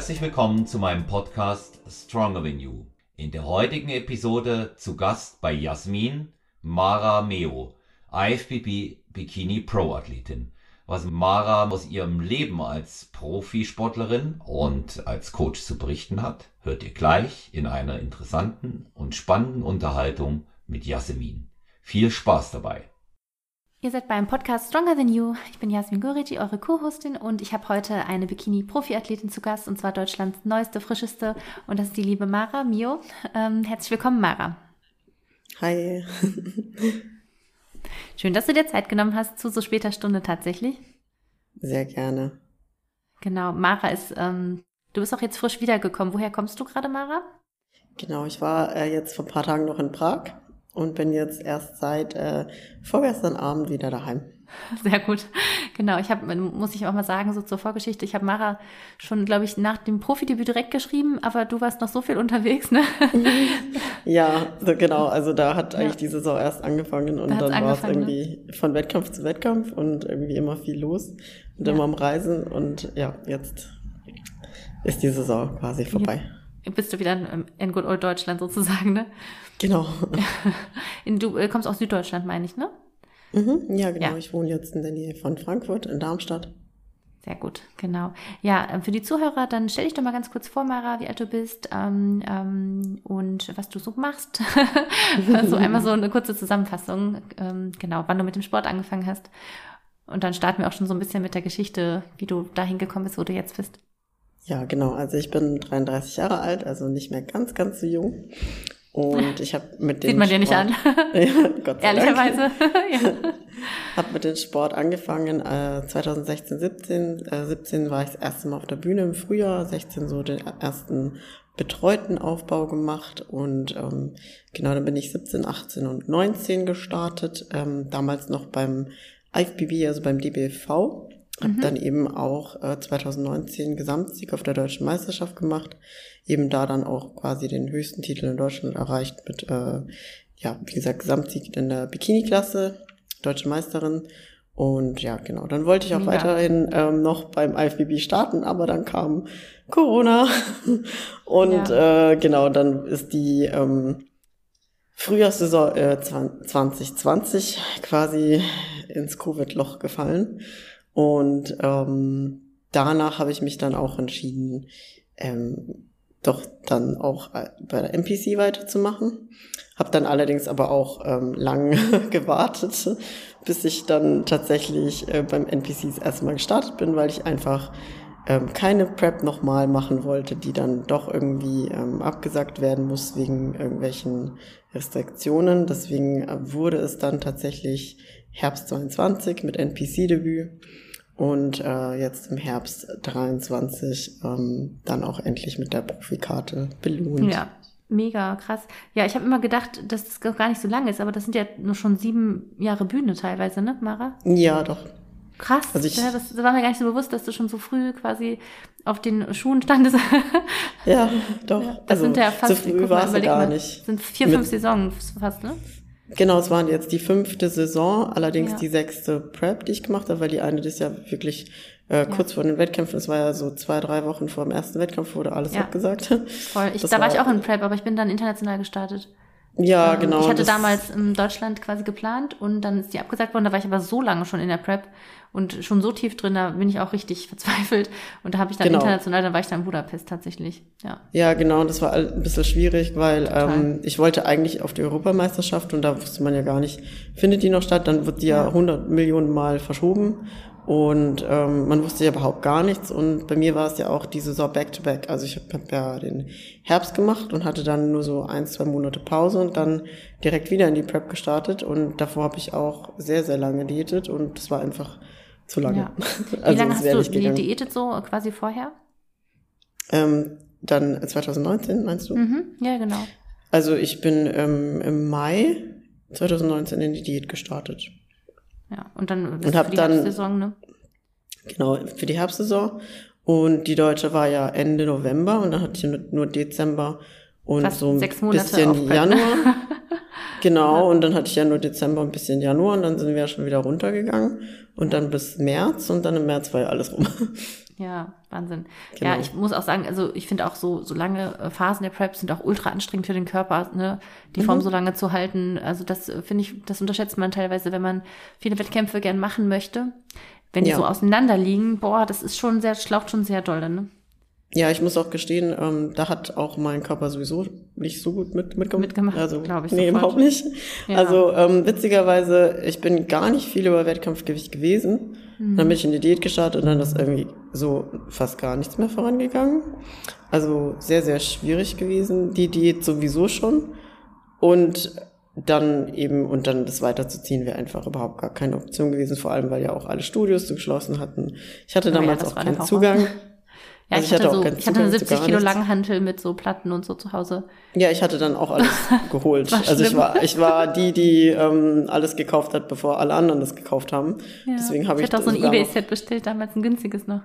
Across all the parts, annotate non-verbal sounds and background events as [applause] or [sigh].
herzlich willkommen zu meinem Podcast Stronger Than You. In der heutigen Episode zu Gast bei Jasmin Mara Meo, IFBB Bikini Pro Athletin. Was Mara aus ihrem Leben als Profisportlerin und als Coach zu berichten hat, hört ihr gleich in einer interessanten und spannenden Unterhaltung mit Jasmin. Viel Spaß dabei! Ihr seid beim Podcast Stronger Than You. Ich bin Jasmin Gorici, eure Co-Hostin und ich habe heute eine Bikini-Profi-Athletin zu Gast und zwar Deutschlands neueste, frischeste und das ist die liebe Mara Mio. Ähm, herzlich willkommen, Mara. Hi. [laughs] Schön, dass du dir Zeit genommen hast zu so später Stunde tatsächlich. Sehr gerne. Genau, Mara ist, ähm, du bist auch jetzt frisch wiedergekommen. Woher kommst du gerade, Mara? Genau, ich war äh, jetzt vor ein paar Tagen noch in Prag und bin jetzt erst seit äh, vorgestern Abend wieder daheim. [laughs] Sehr gut. Genau, ich habe, muss ich auch mal sagen, so zur Vorgeschichte, ich habe Mara schon, glaube ich, nach dem Profidebüt direkt geschrieben, aber du warst noch so viel unterwegs, ne? [laughs] ja, so genau. Also da hat eigentlich die Saison erst angefangen und dann war es ne? irgendwie ne? von Wettkampf zu Wettkampf und irgendwie immer viel los und ja. immer am Reisen und ja, jetzt ist die Saison quasi vorbei. Jetzt bist du wieder in, in Good Old Deutschland sozusagen, ne? Genau. [laughs] du äh, kommst aus Süddeutschland, meine ich, ne? Mhm, ja, genau. Ja. Ich wohne jetzt in der Nähe von Frankfurt, in Darmstadt. Sehr gut, genau. Ja, äh, für die Zuhörer, dann stell dich doch mal ganz kurz vor, Mara, wie alt du bist ähm, ähm, und was du so machst. [laughs] so [laughs] einmal so eine kurze Zusammenfassung, ähm, genau, wann du mit dem Sport angefangen hast. Und dann starten wir auch schon so ein bisschen mit der Geschichte, wie du dahin gekommen bist, wo du jetzt bist. Ja, genau. Also ich bin 33 Jahre alt, also nicht mehr ganz, ganz so jung. Und ich habe mit dem Sieht man dir nicht an. [laughs] ja, Gott sei Ehrlicherweise. [laughs] ja. Habe mit dem Sport angefangen äh, 2016, 17. Äh, 17 war ich das erste Mal auf der Bühne im Frühjahr, 16 so den ersten betreuten Aufbau gemacht und ähm, genau dann bin ich 17, 18 und 19 gestartet, ähm, damals noch beim IFBB, also beim DBV hab mhm. dann eben auch äh, 2019 Gesamtsieg auf der deutschen Meisterschaft gemacht. Eben da dann auch quasi den höchsten Titel in Deutschland erreicht mit, äh, ja, wie gesagt, Gesamtsieg in der Bikini-Klasse, deutsche Meisterin. Und ja, genau, dann wollte ich auch ja. weiterhin ähm, noch beim IFBB starten, aber dann kam Corona. [laughs] Und ja. äh, genau, dann ist die ähm, Frühjahrssaison äh, 2020 quasi ins Covid-Loch gefallen. Und ähm, danach habe ich mich dann auch entschieden, ähm, doch dann auch äh, bei der MPC weiterzumachen. Habe dann allerdings aber auch ähm, lang [laughs] gewartet, bis ich dann tatsächlich äh, beim NPC das erste Mal gestartet bin, weil ich einfach ähm, keine Prep nochmal machen wollte, die dann doch irgendwie ähm, abgesagt werden muss wegen irgendwelchen Restriktionen. Deswegen äh, wurde es dann tatsächlich Herbst 22 mit NPC-Debüt und äh, jetzt im Herbst 23 ähm, dann auch endlich mit der Profikarte belohnt. Ja, mega krass. Ja, ich habe immer gedacht, dass das gar nicht so lange ist, aber das sind ja nur schon sieben Jahre Bühne teilweise, ne, Mara? Ja, doch. Krass. Also ich, ja, das, das war mir gar nicht so bewusst, dass du schon so früh quasi auf den Schuhen standest. ja, doch. Ja, das also, sind ja fast, so früh war es gar mal, nicht. sind vier, fünf Saisons fast, ne? Genau, es waren jetzt die fünfte Saison, allerdings ja. die sechste Prep, die ich gemacht habe, weil die eine das ja wirklich äh, kurz ja. vor den Wettkämpfen, es war ja so zwei, drei Wochen vor dem ersten Wettkampf, wurde alles ja. abgesagt. Voll. Ich, da war, war ich auch in Prep, aber ich bin dann international gestartet. Ja, ähm, genau. Ich hatte damals in Deutschland quasi geplant und dann ist die abgesagt worden. Da war ich aber so lange schon in der Prep und schon so tief drin, da bin ich auch richtig [laughs] verzweifelt. Und da habe ich dann genau. international, dann war ich dann in Budapest tatsächlich. Ja, ja genau. Das war ein bisschen schwierig, weil ähm, ich wollte eigentlich auf die Europameisterschaft und da wusste man ja gar nicht, findet die noch statt? Dann wird die ja 100 Millionen Mal verschoben. Und ähm, man wusste ja überhaupt gar nichts. Und bei mir war es ja auch die Saison back-to-back. -back. Also ich habe hab ja den Herbst gemacht und hatte dann nur so ein, zwei Monate Pause und dann direkt wieder in die Prep gestartet. Und davor habe ich auch sehr, sehr lange diätet und das war einfach zu lange. Ja. [laughs] Wie also lange hast du die diätet so quasi vorher? Ähm, dann 2019, meinst du? Mhm. Ja, genau. Also ich bin ähm, im Mai 2019 in die Diät gestartet. Ja, und dann und hab für die dann, Herbstsaison, ne? Genau, für die Herbstsaison. Und die deutsche war ja Ende November und dann hatte ich nur Dezember und Fast so ein bisschen Januar. [laughs] Genau, und dann hatte ich ja nur Dezember ein bisschen Januar und dann sind wir ja schon wieder runtergegangen und dann bis März und dann im März war ja alles rum. [laughs] Ja, Wahnsinn. Genau. Ja, ich muss auch sagen, also ich finde auch so, so lange äh, Phasen der Prep sind auch ultra anstrengend für den Körper, ne, die Mhm. Form so lange zu halten. Also das äh, finde ich, das unterschätzt man teilweise, wenn man viele Wettkämpfe gern machen möchte. Wenn die Ja. so auseinander liegen, boah, das ist schon sehr, schlaucht schon sehr doll, ne? Ja, ich muss auch gestehen, ähm, da hat auch mein Körper sowieso nicht so gut mit, mitgemacht. Mitgemacht, also, glaub ich Nee, sofort. überhaupt nicht. Ja. Also ähm, witzigerweise, ich bin gar nicht viel über Wettkampfgewicht gewesen. Mhm. Dann bin ich in die Diät gestartet und dann ist irgendwie so fast gar nichts mehr vorangegangen. Also sehr, sehr schwierig gewesen. Die Diät sowieso schon. Und dann eben, und dann das weiterzuziehen wäre einfach überhaupt gar keine Option gewesen, vor allem weil ja auch alle Studios zu geschlossen hatten. Ich hatte Oh ja, damals das auch keinen. Zugang. Ja, Also ich, ich hatte hatte auch so, ich hatte eine Zugang zu 70 gar Kilo. Langhantel mit so Platten und so zu Hause. Ja, ich hatte dann auch alles [laughs] geholt. Also ich war, ich war die, die ähm, alles gekauft hat, bevor alle anderen das gekauft haben. Ja. Deswegen habe ich, ich hatte auch so ein Ebay-Set bestellt, damals ein günstiges noch.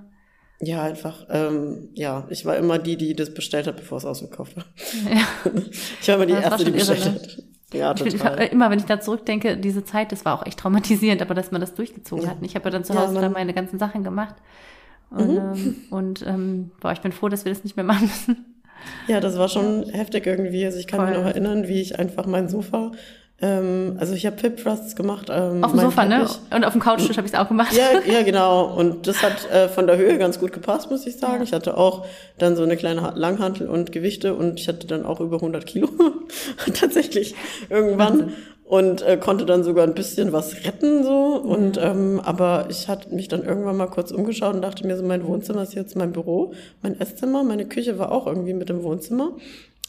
Ja, einfach. Ähm, ja, ich war immer die, die das bestellt hat, bevor es ausgekauft war. Ja. [laughs] Ich war immer die Das erste, die bestellt ne? hat. Ja, Ich total. immer, wenn ich da zurückdenke, diese Zeit, das war auch echt traumatisierend, aber dass man das durchgezogen Ja. hat. Ich habe ja dann zu Ja, Hause man- dann meine ganzen Sachen gemacht. Und, Mhm. ähm, und ähm, boah, ich bin froh, dass wir das nicht mehr machen müssen. Ja, das war schon heftig irgendwie. Also ich kann mich Voll. noch erinnern, wie ich einfach mein Sofa, ähm, also ich habe Hip Thrusts gemacht. Ähm, Auf dem Sofa, ne? Teppich. Und auf dem Couchtisch habe ich es auch gemacht. Ja, ja, [laughs] genau. Und das hat äh, von der Höhe ganz gut gepasst, muss ich sagen. Ich hatte auch dann so eine kleine Ha- Langhantel und Gewichte und ich hatte dann auch über 100 Kilo [laughs] tatsächlich irgendwann Wahnsinn. Und äh, konnte dann sogar ein bisschen was retten so. Und ähm, aber ich hatte mich dann irgendwann mal kurz umgeschaut und dachte mir so, mein Wohnzimmer ist jetzt mein Büro, mein Esszimmer, meine Küche war auch irgendwie mit dem Wohnzimmer.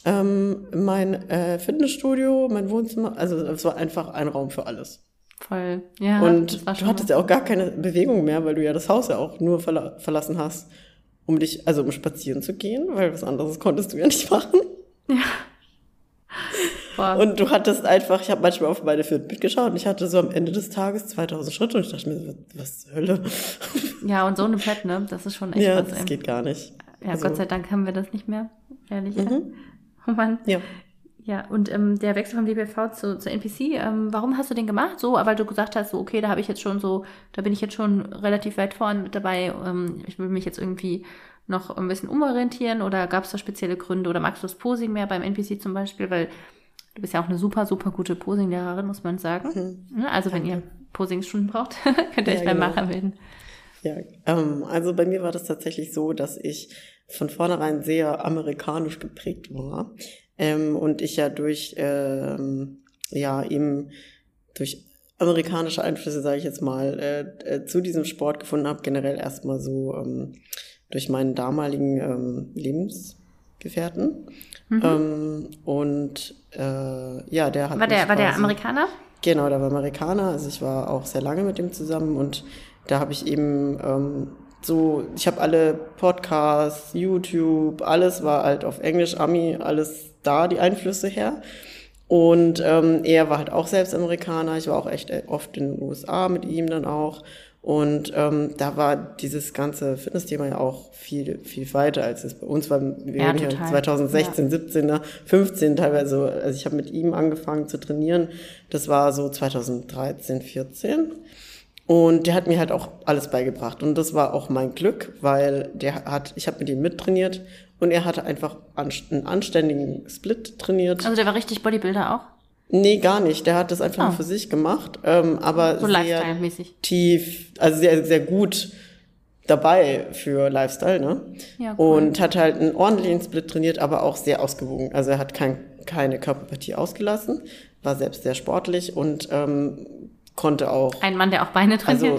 Ähm, mein äh, Fitnessstudio, mein Wohnzimmer, also es war einfach ein Raum für alles. Voll. Ja, Und du hattest ja auch gar keine Bewegung mehr, weil du ja das Haus ja auch nur verla verlassen hast, um dich, also um spazieren zu gehen, weil was anderes konntest du ja nicht [laughs] machen. Boah, Und du hattest einfach, ich habe manchmal auf meine Fitbit geschaut und ich hatte so am Ende des Tages 2000 Schritte und ich dachte mir, was, was zur Hölle? [laughs] Ja, und so eine Pet, ne? Das ist schon echt ja, was. das ey. geht gar nicht. Ja, Also- Gott sei Dank haben wir das nicht mehr. Ehrlich. Ja. Mhm. Oh Mann. Ja. Ja, und ähm, der Wechsel vom WBV zu, zur NPC, ähm, warum hast du den gemacht? So, weil du gesagt hast, so, okay, da habe ich jetzt schon so, da bin ich jetzt schon relativ weit vorn mit dabei. Ähm, ich will mich jetzt irgendwie noch ein bisschen umorientieren oder gab es da spezielle Gründe oder magst du das Posing mehr beim NPC zum Beispiel? Weil du bist ja auch eine super, super gute Posing-Lehrerin, muss man sagen. Ne? Also wenn ihr Posing-Stunden braucht, [laughs] könnt ihr Ja, euch beim genau. Macher melden. Ja, ähm, also bei mir war das tatsächlich so, dass ich von vornherein sehr amerikanisch geprägt war ähm, und ich ja durch ähm, ja eben durch amerikanische Einflüsse, sage ich jetzt mal, äh, äh, zu diesem Sport gefunden habe. Generell erstmal so ähm, durch meinen damaligen ähm, Lebensgefährten ähm, und äh, ja, der hat War der, war der Amerikaner? Genau, der war Amerikaner. Also ich war auch sehr lange mit ihm zusammen und da habe ich eben ähm, so, ich habe alle Podcasts, YouTube, alles war halt auf Englisch, Ami, alles da, die Einflüsse her. Und ähm, er war halt auch selbst Amerikaner. Ich war auch echt oft in den USA mit ihm dann auch. Und ähm, da war dieses ganze Fitnessthema ja auch viel, viel weiter, als es bei uns war. Wir Ja, total. 2016, 17, ne, 15 teilweise. Also ich habe mit ihm angefangen zu trainieren. Das war so 2013, 14. Und der hat mir halt auch alles beigebracht. Und das war auch mein Glück, weil der hat, ich habe mit ihm mittrainiert und er hatte einfach einen anständigen Split trainiert. Also der war richtig Bodybuilder auch? Nee, gar nicht. Der hat das einfach Oh. nur für sich gemacht, ähm, aber So sehr tief, also sehr, sehr gut dabei für Lifestyle, ne? Ja, cool. Und hat halt einen ordentlichen Split trainiert, aber auch sehr ausgewogen. Also er hat kein, keine Körperpartie ausgelassen, war selbst sehr sportlich und ähm, konnte auch Ein Mann, der auch Beine trainiert.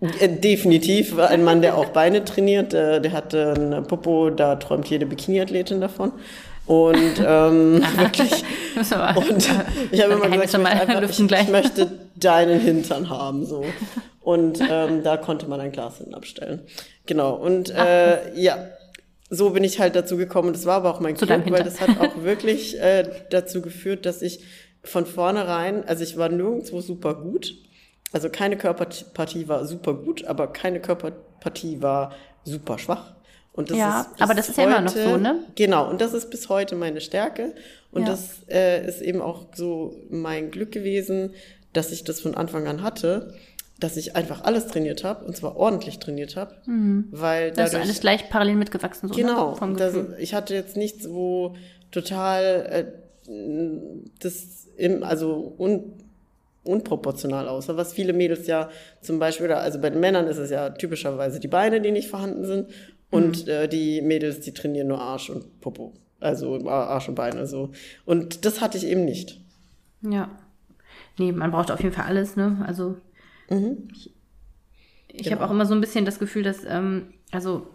also [laughs] äh, definitiv war ein Mann, der auch Beine trainiert. Äh, der hatte eine Popo, da träumt jede Bikini-Athletin davon. Und ähm, wirklich. [laughs] Und ich habe immer gesagt, ich möchte, [laughs] ich, ich möchte deinen Hintern haben. so. [laughs] Und ähm, da konnte man ein Glas hinten abstellen. Genau. Und äh, ja, so bin ich halt dazu gekommen. Das war aber auch mein Zu Glück, weil das hat auch wirklich äh, dazu geführt, dass ich von vornherein, also ich war nirgendwo super gut. Also keine Körperpartie war super gut, aber keine Körperpartie war super schwach. Und das Ja, ist aber das ist ja immer noch so, ne? Genau, und das ist bis heute meine Stärke. Und Ja. das äh, ist eben auch so mein Glück gewesen, dass ich das von Anfang an hatte, dass ich einfach alles trainiert habe und zwar ordentlich trainiert habe, weil Da ist so dadurch alles gleich parallel mitgewachsen, so Genau. ne? Das, ich hatte jetzt nichts, wo total äh, das im, also un, unproportional aussah, was viele Mädels ja zum Beispiel, also bei den Männern ist es ja typischerweise die Beine, die nicht vorhanden sind und äh, die Mädels, die trainieren nur Arsch und Popo. Also Arsch und Beine so. Und das hatte ich eben nicht. Ja. Nee, man braucht auf jeden Fall alles, ne? Also ich, ich Genau. habe auch immer so ein bisschen das Gefühl, dass, ähm, also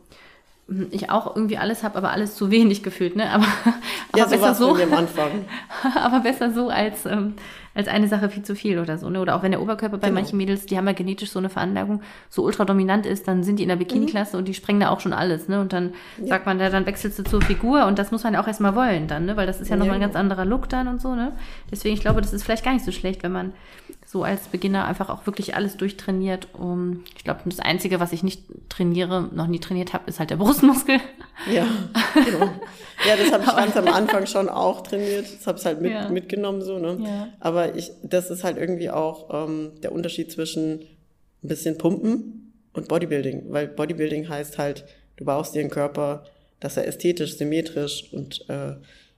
ich auch irgendwie alles habe, aber alles zu wenig gefühlt, ne? Aber, [laughs] aber Ja, so besser so, am Anfang. [laughs] aber besser so als, ähm, als eine Sache viel zu viel oder so, ne? Oder auch wenn der Oberkörper bei Genau. manchen Mädels, die haben ja genetisch so eine Veranlagung, so ultra dominant ist, dann sind die in der Bikini-Klasse und die sprengen da auch schon alles, ne? Und dann sagt man, ja, dann wechselst du zur Figur und das muss man ja auch erstmal wollen dann, ne? Weil das ist ja, Ja, nochmal ein genau. ganz anderer Look dann und so, ne? Deswegen, ich glaube, das ist vielleicht gar nicht so schlecht, wenn man so als Beginner einfach auch wirklich alles durchtrainiert. Um, ich glaube, das Einzige, was ich nicht trainiere, noch nie trainiert habe, ist halt der Brustmuskel. Ja, genau. Ja, das habe ich [laughs] ganz am Anfang schon auch trainiert. Das habe ich halt mit, Ja. mitgenommen so, ne? Ja. Aber ich, das ist halt irgendwie auch ähm, der Unterschied zwischen ein bisschen Pumpen und Bodybuilding. Weil Bodybuilding heißt halt, du baust dir einen Körper, dass er ästhetisch, symmetrisch und äh,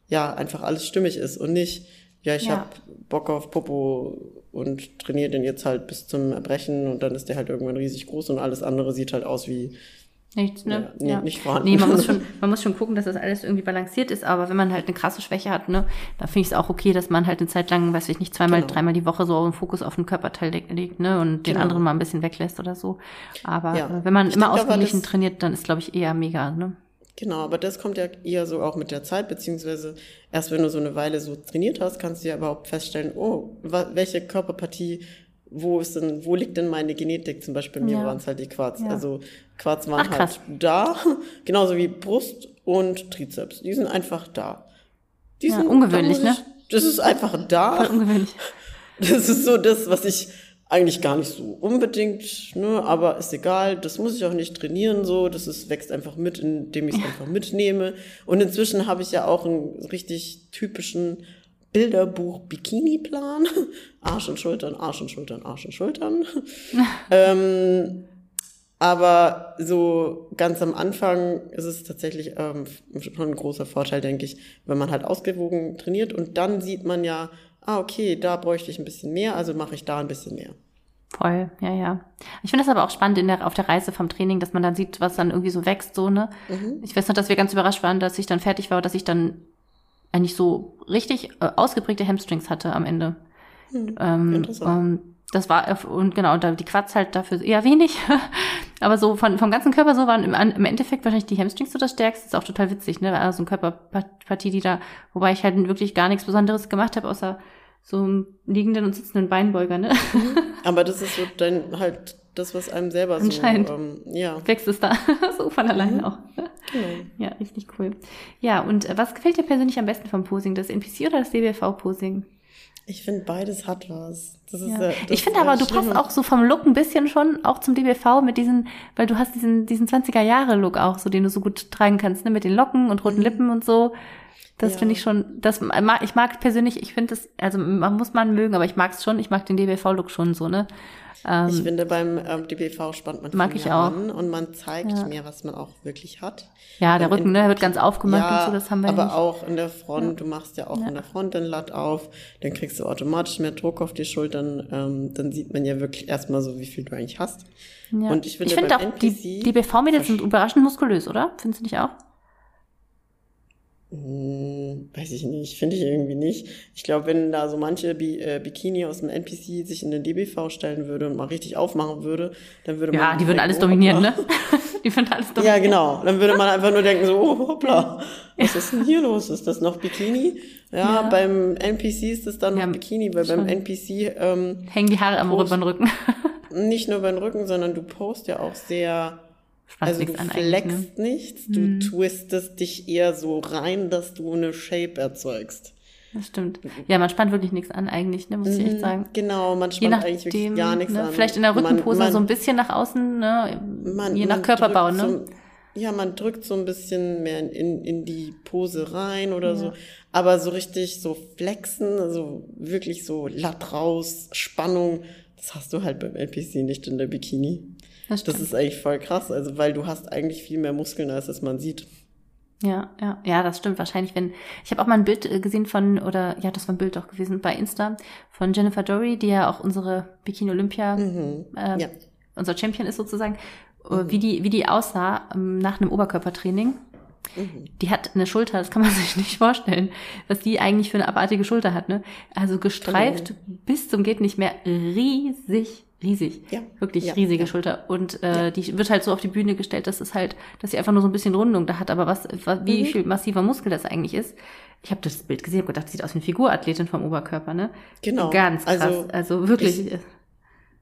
ja, einfach alles stimmig ist und nicht, ja, ich Ja. hab Bock auf Popo und trainiere den jetzt halt bis zum Erbrechen und dann ist der halt irgendwann riesig groß und alles andere sieht halt aus wie Nichts, ne? Ja, nee, nicht vorhanden. Nee, man muss, schon, [laughs] man muss schon gucken, dass das alles irgendwie balanciert ist, aber wenn man halt eine krasse Schwäche hat, ne, dann finde ich es auch okay, dass man halt eine Zeit lang, weiß ich nicht, zweimal, Genau. dreimal die Woche so einen Fokus auf den Körperteil le- legt, ne, und den Genau. anderen mal ein bisschen weglässt oder so. Aber Ja. äh, wenn man Ich immer denke ausgeglichen trainiert, dann ist, glaube ich, eher mega, ne? Genau, aber das kommt ja eher so auch mit der Zeit, beziehungsweise erst wenn du so eine Weile so trainiert hast, kannst du ja überhaupt feststellen, oh, welche Körperpartie, wo ist denn, wo liegt denn meine Genetik? Zum Beispiel bei mir Ja. waren es halt die Quads. Ja. Also Quads waren Ach, halt da, [laughs] genauso wie Brust und Trizeps. Die sind einfach da. Die Ja, sind, ungewöhnlich, da ne? Ich, das ist einfach da. Voll ungewöhnlich. [laughs] Das ist so das, was ich eigentlich gar nicht so unbedingt, ne, aber ist egal, das muss ich auch nicht trainieren so, das ist, wächst einfach mit, indem ich es einfach [laughs] mitnehme. Und inzwischen habe ich ja auch einen richtig typischen Bilderbuch-Bikini-Plan. [laughs] Arsch und Schultern, Arsch und Schultern, Arsch und Schultern. [laughs] ähm, aber so ganz am Anfang ist es tatsächlich ähm, schon ein großer Vorteil, denke ich, wenn man halt ausgewogen trainiert und dann sieht man ja, ah, okay, da bräuchte ich ein bisschen mehr, also mache ich da ein bisschen mehr. Voll, ja, ja. Ich finde das aber auch spannend in der, auf der Reise vom Training, dass man dann sieht, was dann irgendwie so wächst, so, ne? Ich weiß noch, dass wir ganz überrascht waren, dass ich dann fertig war, dass ich dann eigentlich so richtig äh, ausgeprägte Hamstrings hatte am Ende. Ähm, interessant. Das war, äh, und genau, und da die Quads halt dafür eher wenig. [laughs] Aber so von, vom ganzen Körper so waren im, im Endeffekt wahrscheinlich die Hamstrings so das Stärkste. ist auch total witzig, ne? Also so eine Körperpartie, die da, wobei ich halt wirklich gar nichts Besonderes gemacht habe, außer so einen liegenden und sitzenden Beinbeuger, ne? Aber das ist so dann halt das, was einem selber so, Anscheinend. ähm, ja, Wächst es da [laughs] so von alleine auch. genau. Ja, richtig cool. Ja, und äh, was gefällt dir persönlich am besten vom Posing? Das NPC oder das DBV-Posing? Ich finde, beides hat was. Ja. das Ich finde aber, du passt schlimm. auch so vom Look ein bisschen schon auch zum DBV mit diesen, weil du hast diesen, diesen 20er-Jahre-Look auch, so den du so gut tragen kannst, ne, mit den Locken und roten Lippen und so. Das Ja. finde ich schon, das mag, ich mag persönlich, ich finde das, also man muss man mögen, aber ich mag es schon, ich mag den DBV-Look schon so, ne? Ähm, Ich finde, beim ähm, DBV spannt man Mag viel ich auch. an und man zeigt Ja. mehr, was man auch wirklich hat. ja, der Beim Rücken, ne, wird ganz aufgemacht ja, und so, das haben wir aber nicht. auch in der Front, du machst ja auch in der Front den Latt auf, dann kriegst du automatisch mehr Druck auf die Schultern, ähm, dann sieht man ja wirklich erstmal so, wie viel du eigentlich hast. Ja. Und ich finde, ich beim auch, die, NPC die BV-Mädels sind überraschend muskulös, oder? Findest du nicht auch? Hm, weiß ich nicht, finde ich irgendwie nicht. Ich glaube, wenn da so manche Bi äh, Bikini aus dem NPC sich in den DBV stellen würde und mal richtig aufmachen würde, dann würde man... Ja, die würden alles oh, dominieren, ne? [laughs] die würden alles Ja, dominieren. genau. Dann würde man einfach nur denken so, oh, hoppla, was ist denn hier los? Ist das noch Bikini? Ja, Ja. beim NPC ist es dann noch Ja, Bikini, weil beim. NPC ähm, Hängen die Haare am Rücken. [laughs] nicht nur beim Rücken, sondern du post ja auch sehr, Spaß also du an eigentlich, ne? flexst nichts, du twistest dich eher so rein, dass du eine Shape erzeugst. Das stimmt. Ja, man spannt wirklich nichts an eigentlich, ne, muss ich echt sagen. Genau, man spannt eigentlich wirklich nachdem, gar nichts ne, an. vielleicht in der Man- Rückenpose man- so ein bisschen nach außen, ne, man- je nach man Körperbau, ne. So, ja, man drückt so ein bisschen mehr in, in die Pose rein oder Ja. so. Aber so richtig so flexen, also wirklich so latt raus, Spannung, das hast du halt beim LPC nicht in der Bikini. Das Das ist eigentlich voll krass, also weil du hast eigentlich viel mehr Muskeln, als es man sieht. Ja, ja, ja, das stimmt wahrscheinlich, wenn ich habe auch mal ein Bild äh, gesehen von oder ja, das war ein Bild auch gewesen bei Insta von Jennifer Dory, die ja auch unsere Bikini Olympia Mhm. äh, Ja. unser Champion ist sozusagen, äh, wie die wie die aussah ähm, nach einem Oberkörpertraining. Mhm. Die hat eine Schulter, das kann man [laughs] sich nicht vorstellen, was die eigentlich für eine abartige Schulter hat, ne? Also gestreift bis zum geht nicht mehr, riesig, riesig. Ja. Wirklich Ja, riesige ja. Schulter. Und äh, Ja. die wird halt so auf die Bühne gestellt, dass es halt, dass sie einfach nur so ein bisschen Rundung da hat, aber was, wie Mhm. viel massiver Muskel das eigentlich ist. Ich habe das Bild gesehen und gedacht, das sieht aus wie eine Figurathletin vom Oberkörper, ne? Genau. Ganz krass. Also, Also, wirklich. ich-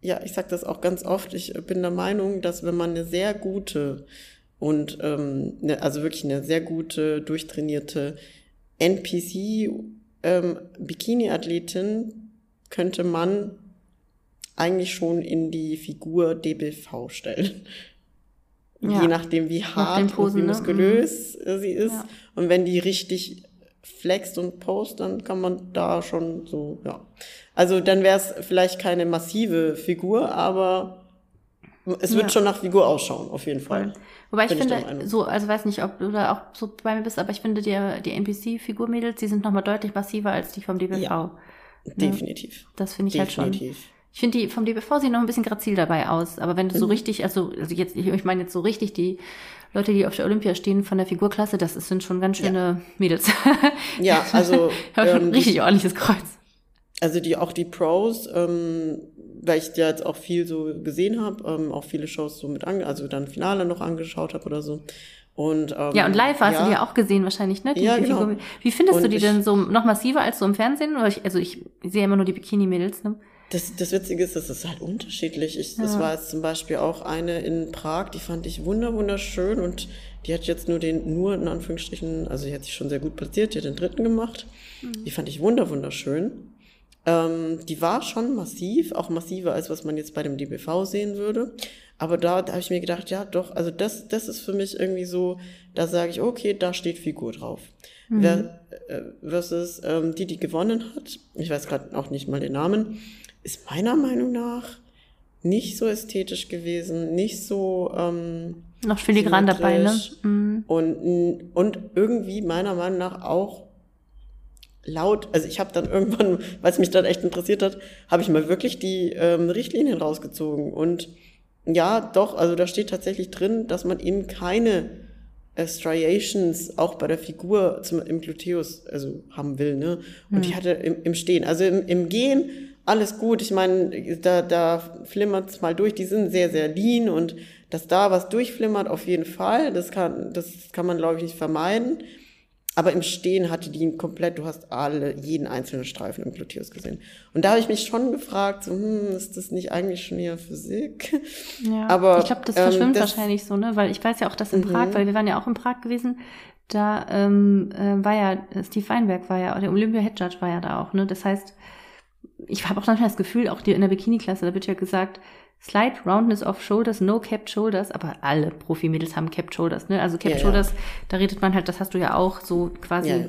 Ja, ich sag das auch ganz oft. Ich bin der Meinung, dass wenn man eine sehr gute und ähm, ne, also wirklich eine sehr gute, durchtrainierte NPC ähm, Bikini-Athletin könnte man eigentlich schon in die Figur DBV stellen. Ja. Je nachdem, wie Nach hart und Posen, wie ne? muskulös äh, sie ist. Ja. Und wenn die richtig flext und post, dann kann man da schon so, ja. Also dann wäre es vielleicht keine massive Figur, aber es wird Ja. schon nach Figur ausschauen, auf jeden. Fall. Wobei ich ich finde, so, also weiß nicht, ob du da auch so bei mir bist, aber ich finde, die, die NPC-Figurmädels, die sind nochmal deutlich massiver als die vom DBV. Ja. Definitiv. Das finde ich halt schon. Definitiv. Ich finde die vom DBV sehen noch ein bisschen grazil dabei aus, aber wenn du so Mhm. richtig, also, also jetzt, ich, meine jetzt so richtig die Leute, die auf der Olympia stehen von der Figurklasse, das sind schon ganz schöne Mädels. [laughs] Ja, also, [laughs] ähm, ein richtig ordentliches Kreuz. Also die auch die Pros, ähm, weil ich ja jetzt auch viel so gesehen habe, ähm, auch viele Shows so mit ange also dann Finale noch angeschaut habe oder so. Und ähm, Ja, und live hast du die ja auch gesehen wahrscheinlich, ne? Die, Ja, genau. Figur- Wie findest du Und die ich- denn so noch massiver als so im Fernsehen? Oder ich, also ich sehe immer nur die Bikini-Mädels, ne? Das, das Witzige ist, das ist halt unterschiedlich. Ich, Das Ja. war jetzt zum Beispiel auch eine in Prag, die fand ich wunder wunderschön und die hat jetzt nur den, nur in Anführungsstrichen, also die hat sich schon sehr gut platziert, die hat den dritten gemacht. Mhm. Die fand ich wunder wunderschön. Ähm, die war schon massiv, auch massiver als was man jetzt bei dem DBV sehen würde. Aber da, da habe ich mir gedacht, ja doch, also das, das ist für mich irgendwie so, da sage ich, okay, da steht Figur drauf. Mhm. Wer, äh, versus ähm, die, die gewonnen hat, ich weiß gerade auch nicht mal den Namen, ist meiner Meinung nach nicht so ästhetisch gewesen, nicht so ähm, Noch filigran dabei, ne? Mhm. und, und irgendwie meiner Meinung nach auch laut, also ich habe dann irgendwann, [laughs] weil es mich dann echt interessiert hat, habe ich mal wirklich die ähm, Richtlinien rausgezogen. Und ja, doch, also da steht tatsächlich drin, dass man eben keine äh, Striations auch bei der Figur zum, im Gluteus also haben will. Ne? Und die hatte im, im Stehen, also im, im Gehen alles gut. Ich meine, da, da flimmert's mal durch. Die sind sehr, sehr lean und dass da was durchflimmert, auf jeden Fall. Das kann, das kann man, glaube ich, nicht vermeiden. Aber im Stehen hatte die ihn komplett, du hast alle, jeden einzelnen Streifen im Gluteus gesehen. Und da habe ich mich schon gefragt, so, hm, ist das nicht eigentlich schon eher Physik? Ja, [laughs] Aber, ich glaube, das ähm, verschwimmt das- wahrscheinlich so, ne? Weil ich weiß ja auch, dass in Mhm. Prag, weil wir waren ja auch in Prag gewesen, da ähm, äh, war ja, äh, Steve Weinberg war ja, der Olympia Head Judge war ja da auch, ne? Das heißt, ich habe auch manchmal das Gefühl, auch die in der Bikini-Klasse, da wird ja gesagt, Slight Roundness of Shoulders, no capped Shoulders, aber alle Profi-Mädels haben capped Shoulders, ne? Also capped Ja, ja. Shoulders, da redet man halt, das hast du ja auch so quasi, Ja, ja.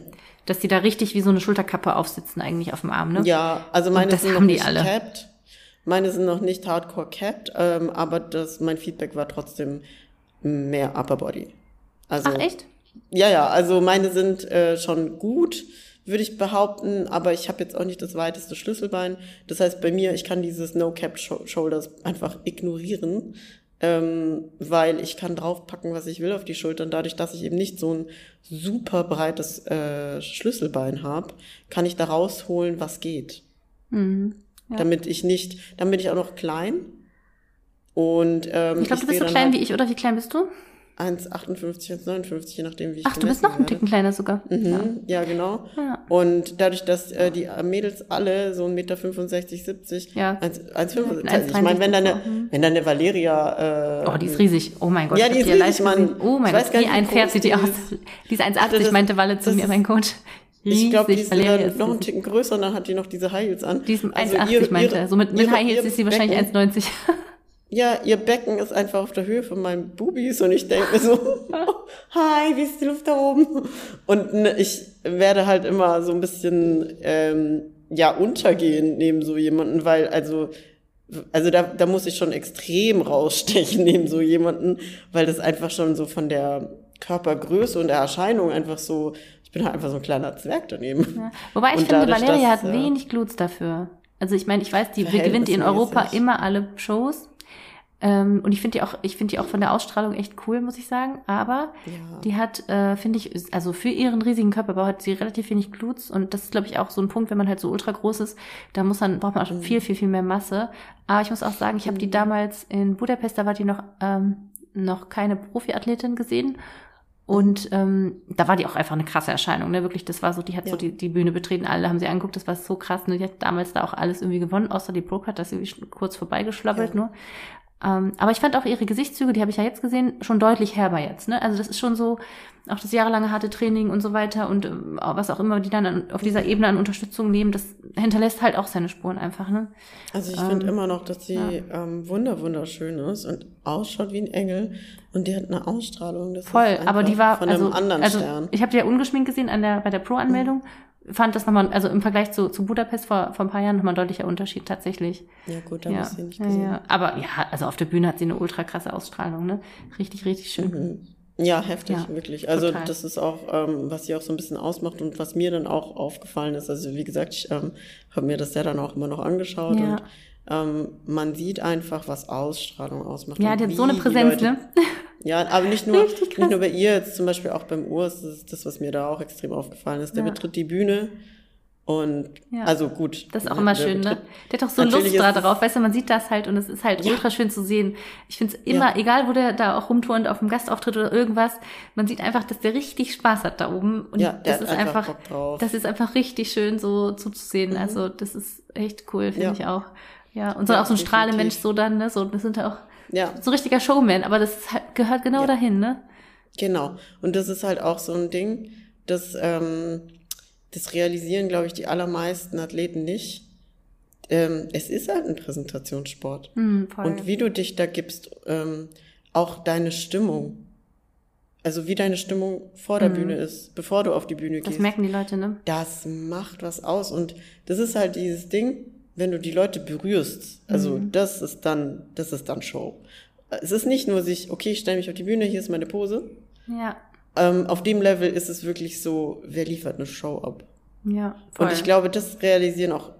dass die da richtig wie so eine Schulterkappe aufsitzen eigentlich auf dem Arm, ne? Ja, also meine sind noch nicht alle. capped. Meine sind noch nicht hardcore capped, ähm, aber das, mein Feedback war trotzdem mehr Upper Body. Also, Ach, echt? Ja, ja, also meine sind äh, schon gut, würde ich behaupten, aber ich habe jetzt auch nicht das weiteste Schlüsselbein. Das heißt, bei mir, ich kann dieses No-Cap-Shoulders einfach ignorieren, ähm, weil ich kann draufpacken, was ich will auf die Schultern. Dadurch, dass ich eben nicht so ein super breites äh, Schlüsselbein habe, kann ich da rausholen, was geht. Mhm. Ja. Damit ich nicht, dann bin ich auch noch klein. Und ähm, Ich glaube, du bist so klein halt wie ich, oder? Wie klein bist du? 1,58, 1,59, je nachdem, wie ich Ach, du bist noch ein. Ticken kleiner sogar. Mhm, ja. genau. Ja. Und dadurch, dass äh, die Mädels alle so 1,65 Meter, 70, Ja. 1,65 1,63 Ich meine, wenn da eine, auch, mhm. wenn da eine Valeria... Äh, Oh, die ist riesig. Oh mein Gott. Ja, die ist ja riesig, Mann. gesehen. Oh mein Gott, wie ein Pferd sieht die die aus. Die ist 1,80, das- meinte Walle zu mir, mein Coach. Riesig, Ich glaube, die ist Valeria ist noch riesig. Ticken größer und dann hat mit diese High Heels an. Die ist 1,80, Also meinte er. So mit, mit High Heels ist sie wahrscheinlich Becken- 1,90. Ja, ihr Becken ist einfach auf der Höhe von meinen Bubis und ich denke mir so, [laughs] hi, wie ist die Luft da oben? Und ne, ich werde halt immer so ein bisschen, ähm, ja, untergehen neben so jemanden, weil, also, also da, da muss ich schon extrem rausstechen [laughs] neben so jemanden, weil das einfach schon so von der Körpergröße und der Erscheinung einfach so, ich bin halt einfach so ein kleiner Zwerg daneben. Ja. Wobei ich und finde, dadurch, Valeria dass, hat wenig Gluts dafür. Also ich meine, ich weiß, die gewinnt in Europa immer alle Shows. Ähm, und ich finde die auch, ich finde die auch von der Ausstrahlung echt cool, muss ich sagen. Aber ja. die hat, äh, finde ich, also für ihren riesigen Körperbau hat sie relativ wenig Gluts und das ist, glaube ich, auch so ein Punkt, wenn man halt so ultra groß ist, da muss man, braucht man auch mhm. viel, viel, viel mehr Masse. Aber ich muss auch sagen, ich habe die mhm. damals in Budapest, da war die noch, ähm, noch keine Profiathletin gesehen. Und ähm, da war die auch einfach eine krasse Erscheinung, ne? Wirklich, das war so, die hat ja. so die, die Bühne betreten, alle haben sie angeguckt, das war so krass, ne? Die hat damals da auch alles irgendwie gewonnen, außer die Broke hat das irgendwie kurz vorbeigeschlabbelt ja. nur. Ähm, aber ich fand auch ihre Gesichtszüge, die habe ich ja jetzt gesehen, schon deutlich herber jetzt. Ne? Also das ist schon so, auch das jahrelange harte Training und so weiter und äh, was auch immer die dann an, auf dieser Ebene an Unterstützung nehmen, das hinterlässt halt auch seine Spuren einfach. Ne? Also ich ähm, finde immer noch, dass sie ja. ähm, wunder wunderschön ist und ausschaut wie ein Engel und die hat eine Ausstrahlung. Das Voll, aber die war von einem also, anderen also, Stern. Ich habe die ja ungeschminkt gesehen an der bei der Pro-Anmeldung. Mhm fand das nochmal, also im Vergleich zu, zu Budapest vor, vor ein paar Jahren nochmal ein deutlicher Unterschied tatsächlich. Ja gut, da ja. muss sie nicht gesehen. Ja, ja. Aber ja, also auf der Bühne hat sie eine ultra krasse Ausstrahlung, ne? Richtig, richtig schön. Mhm. Ja, heftig, ja, wirklich. Also total. das ist auch, ähm, was sie auch so ein bisschen ausmacht und was mir dann auch aufgefallen ist. Also wie gesagt, ich ähm, habe mir das ja dann auch immer noch angeschaut ja. und ähm, man sieht einfach, was Ausstrahlung ausmacht. Ja, die hat so eine Präsenz, Leute, ne? [laughs] Ja, aber nicht nur, nicht nur bei ihr, jetzt zum Beispiel auch beim Urs, das ist das, was mir da auch extrem aufgefallen ist. Der ja. betritt die Bühne und ja. also gut. Das ist auch immer schön, ne? Der hat doch so Lust da drauf, weißt du, man sieht das halt und es ist halt ja. ultra schön zu sehen. Ich finde es immer, egal wo der da auch rumturnt, auf dem Gastauftritt oder irgendwas, man sieht einfach, dass der richtig Spaß hat da oben. Und ja, das ist einfach, einfach das ist einfach richtig schön so zuzusehen. Mhm. Also das ist echt cool, finde ich auch. Ja, und so auch so ein Strahlemensch so dann, ne? So, das sind ja auch ja. so ein richtiger Showman, aber das halt, gehört genau dahin, ne? Genau. Und das ist halt auch so ein Ding, dass ähm, das realisieren, glaube ich, die allermeisten Athleten nicht. Ähm, es ist halt ein Präsentationssport. Mm, und wie du dich da gibst, ähm, auch deine Stimmung. Also wie deine Stimmung vor der mm. Bühne ist, bevor du auf die Bühne gehst. Das merken die Leute, ne? Das macht was aus. Und das ist halt dieses Ding, wenn du die Leute berührst. Also mm. das ist dann, das ist dann Show. Es ist nicht nur sich, okay, ich stelle mich auf die Bühne, hier ist meine Pose. Ja. Ähm, auf dem Level ist es wirklich so, wer liefert eine Show ab? Ja. Voll. Und ich glaube, das realisieren auch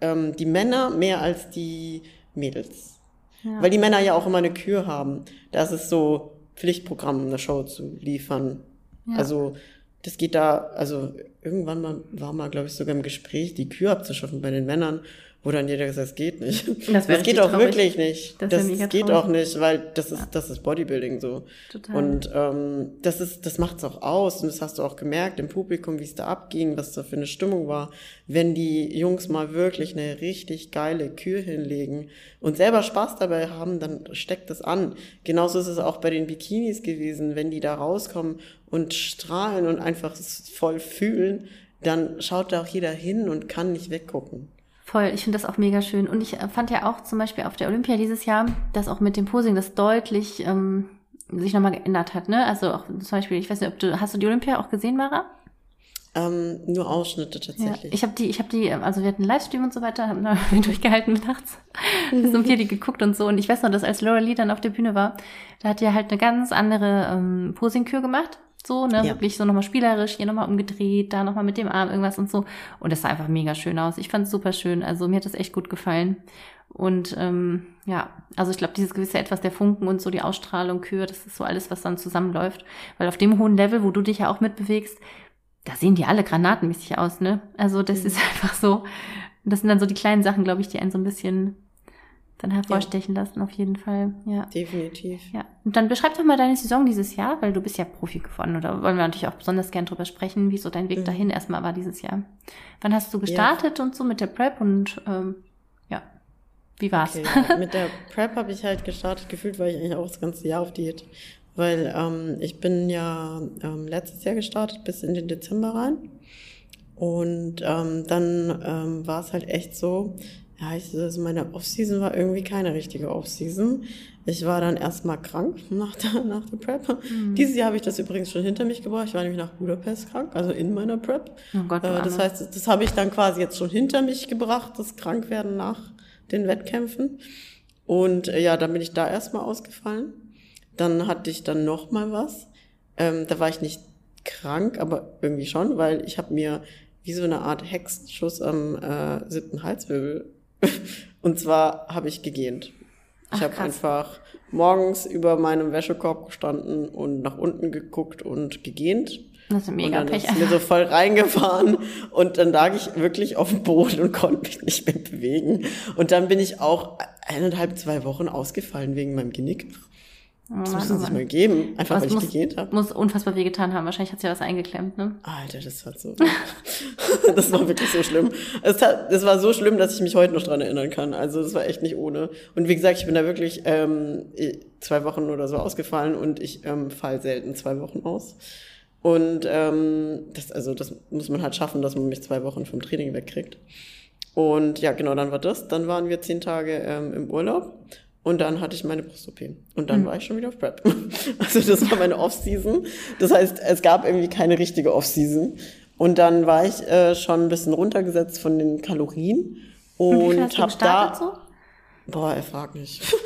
ähm, die Männer mehr als die Mädels. Ja. Weil die Männer ja auch immer eine Kür haben. Da ist es so Pflichtprogramm, eine Show zu liefern. Ja. Also das geht da, also irgendwann mal war mal, glaube ich, sogar im Gespräch, die Kür abzuschaffen bei den Männern. Wo dann jeder gesagt, es geht nicht. Das, [laughs] das geht auch traurig. wirklich nicht. Das, das geht traurig. auch nicht, weil das ist, das ist Bodybuilding so. Total. Und ähm, das ist, das macht's auch aus. Und das hast du auch gemerkt im Publikum, wie es da abging, was da für eine Stimmung war. Wenn die Jungs mal wirklich eine richtig geile Kür hinlegen und selber Spaß dabei haben, dann steckt das an. Genauso ist es auch bei den Bikinis gewesen. Wenn die da rauskommen und strahlen und einfach voll fühlen, dann schaut da auch jeder hin und kann nicht weggucken. Voll, ich finde das auch mega schön. Und ich äh, fand ja auch zum Beispiel auf der Olympia dieses Jahr, dass auch mit dem Posing das deutlich ähm, sich nochmal geändert hat. Ne? Also auch zum Beispiel, ich weiß nicht, ob du, hast du die Olympia auch gesehen, Mara? Ähm, nur Ausschnitte tatsächlich. Ja, ich habe die, ich habe die, also wir hatten einen Livestream und so weiter, haben [laughs] da durchgehalten nachts, bis um vier die geguckt und so. Und ich weiß noch, dass als Laura Lee dann auf der Bühne war, da hat die halt eine ganz andere ähm, Posing-Kür gemacht. So, ne, ja. wirklich so nochmal spielerisch, hier nochmal umgedreht, da nochmal mit dem Arm irgendwas und so. Und das sah einfach mega schön aus. Ich fand es super schön. Also mir hat das echt gut gefallen. Und ähm, ja, also ich glaube, dieses gewisse Etwas der Funken und so die Ausstrahlung, Kür, das ist so alles, was dann zusammenläuft. Weil auf dem hohen Level, wo du dich ja auch mitbewegst, da sehen die alle granatenmäßig aus, ne? Also das mhm. ist [laughs] einfach so, das sind dann so die kleinen Sachen, glaube ich, die einen so ein bisschen dann hervorstechen ja. lassen, auf jeden Fall. Ja. Definitiv. Ja. Und dann beschreib doch mal deine Saison dieses Jahr, weil du bist ja Profi geworden oder wollen wir natürlich auch besonders gern drüber sprechen, wie so dein Weg mhm. dahin erstmal war dieses Jahr. Wann hast du gestartet ja. und so mit der Prep und ähm, ja, wie war's? Okay. mit der Prep habe ich halt gestartet, gefühlt war ich eigentlich auch das ganze Jahr auf Diät. Weil ähm, ich bin ja ähm, letztes Jahr gestartet bis in den Dezember rein. Und ähm, dann ähm, war es halt echt so, ja, ich, also meine Offseason war irgendwie keine richtige Offseason. Ich war dann erstmal krank [laughs] nach der, nach der Prep. Mhm. Dieses Jahr habe ich das übrigens schon hinter mich gebracht. Ich war nämlich nach Budapest krank, also in meiner Prep. Oh Gott, äh, das heißt, das habe ich dann quasi jetzt schon hinter mich gebracht, das Krankwerden nach den Wettkämpfen. Und äh, ja, dann bin ich da erstmal ausgefallen. Dann hatte ich dann noch mal was. Ähm, da war ich nicht krank, aber irgendwie schon, weil ich habe mir wie so eine Art Hexenschuss am äh, siebten Halswirbel. Und zwar habe ich gegähnt. Ich habe einfach morgens über meinem Wäschekorb gestanden und nach unten geguckt und gegähnt. Das ist mega und dann Pech. ist mir so voll reingefahren und dann lag ich wirklich auf dem Boden und [laughs] konnte mich nicht mehr bewegen. Und dann bin ich auch eineinhalb, zwei Wochen ausgefallen wegen meinem Genick. Oh das muss es sich mal geben, einfach weil ich muss, gegähnt habe. Muss unfassbar weh getan haben. Wahrscheinlich hat sie ja was eingeklemmt, ne? Alter, das war so. [laughs] [laughs] das war wirklich so schlimm. Es, hat, es war so schlimm, dass ich mich heute noch dran erinnern kann. Also das war echt nicht ohne. Und wie gesagt, ich bin da wirklich ähm, zwei Wochen oder so ausgefallen und ich ähm, fall selten zwei Wochen aus. Und ähm, das, also das muss man halt schaffen, dass man mich zwei Wochen vom Training wegkriegt. Und ja, genau, dann war das. Dann waren wir zehn Tage ähm, im Urlaub und dann hatte ich meine Brust-OP. Und dann mhm. war ich schon wieder auf Prep. [laughs] Also das war meine Off-Season. Das heißt, es gab irgendwie keine richtige Off-Season. Und dann war ich äh, schon ein bisschen runtergesetzt von den Kalorien. Und habe da. So? Boah, er fragt nicht. [laughs]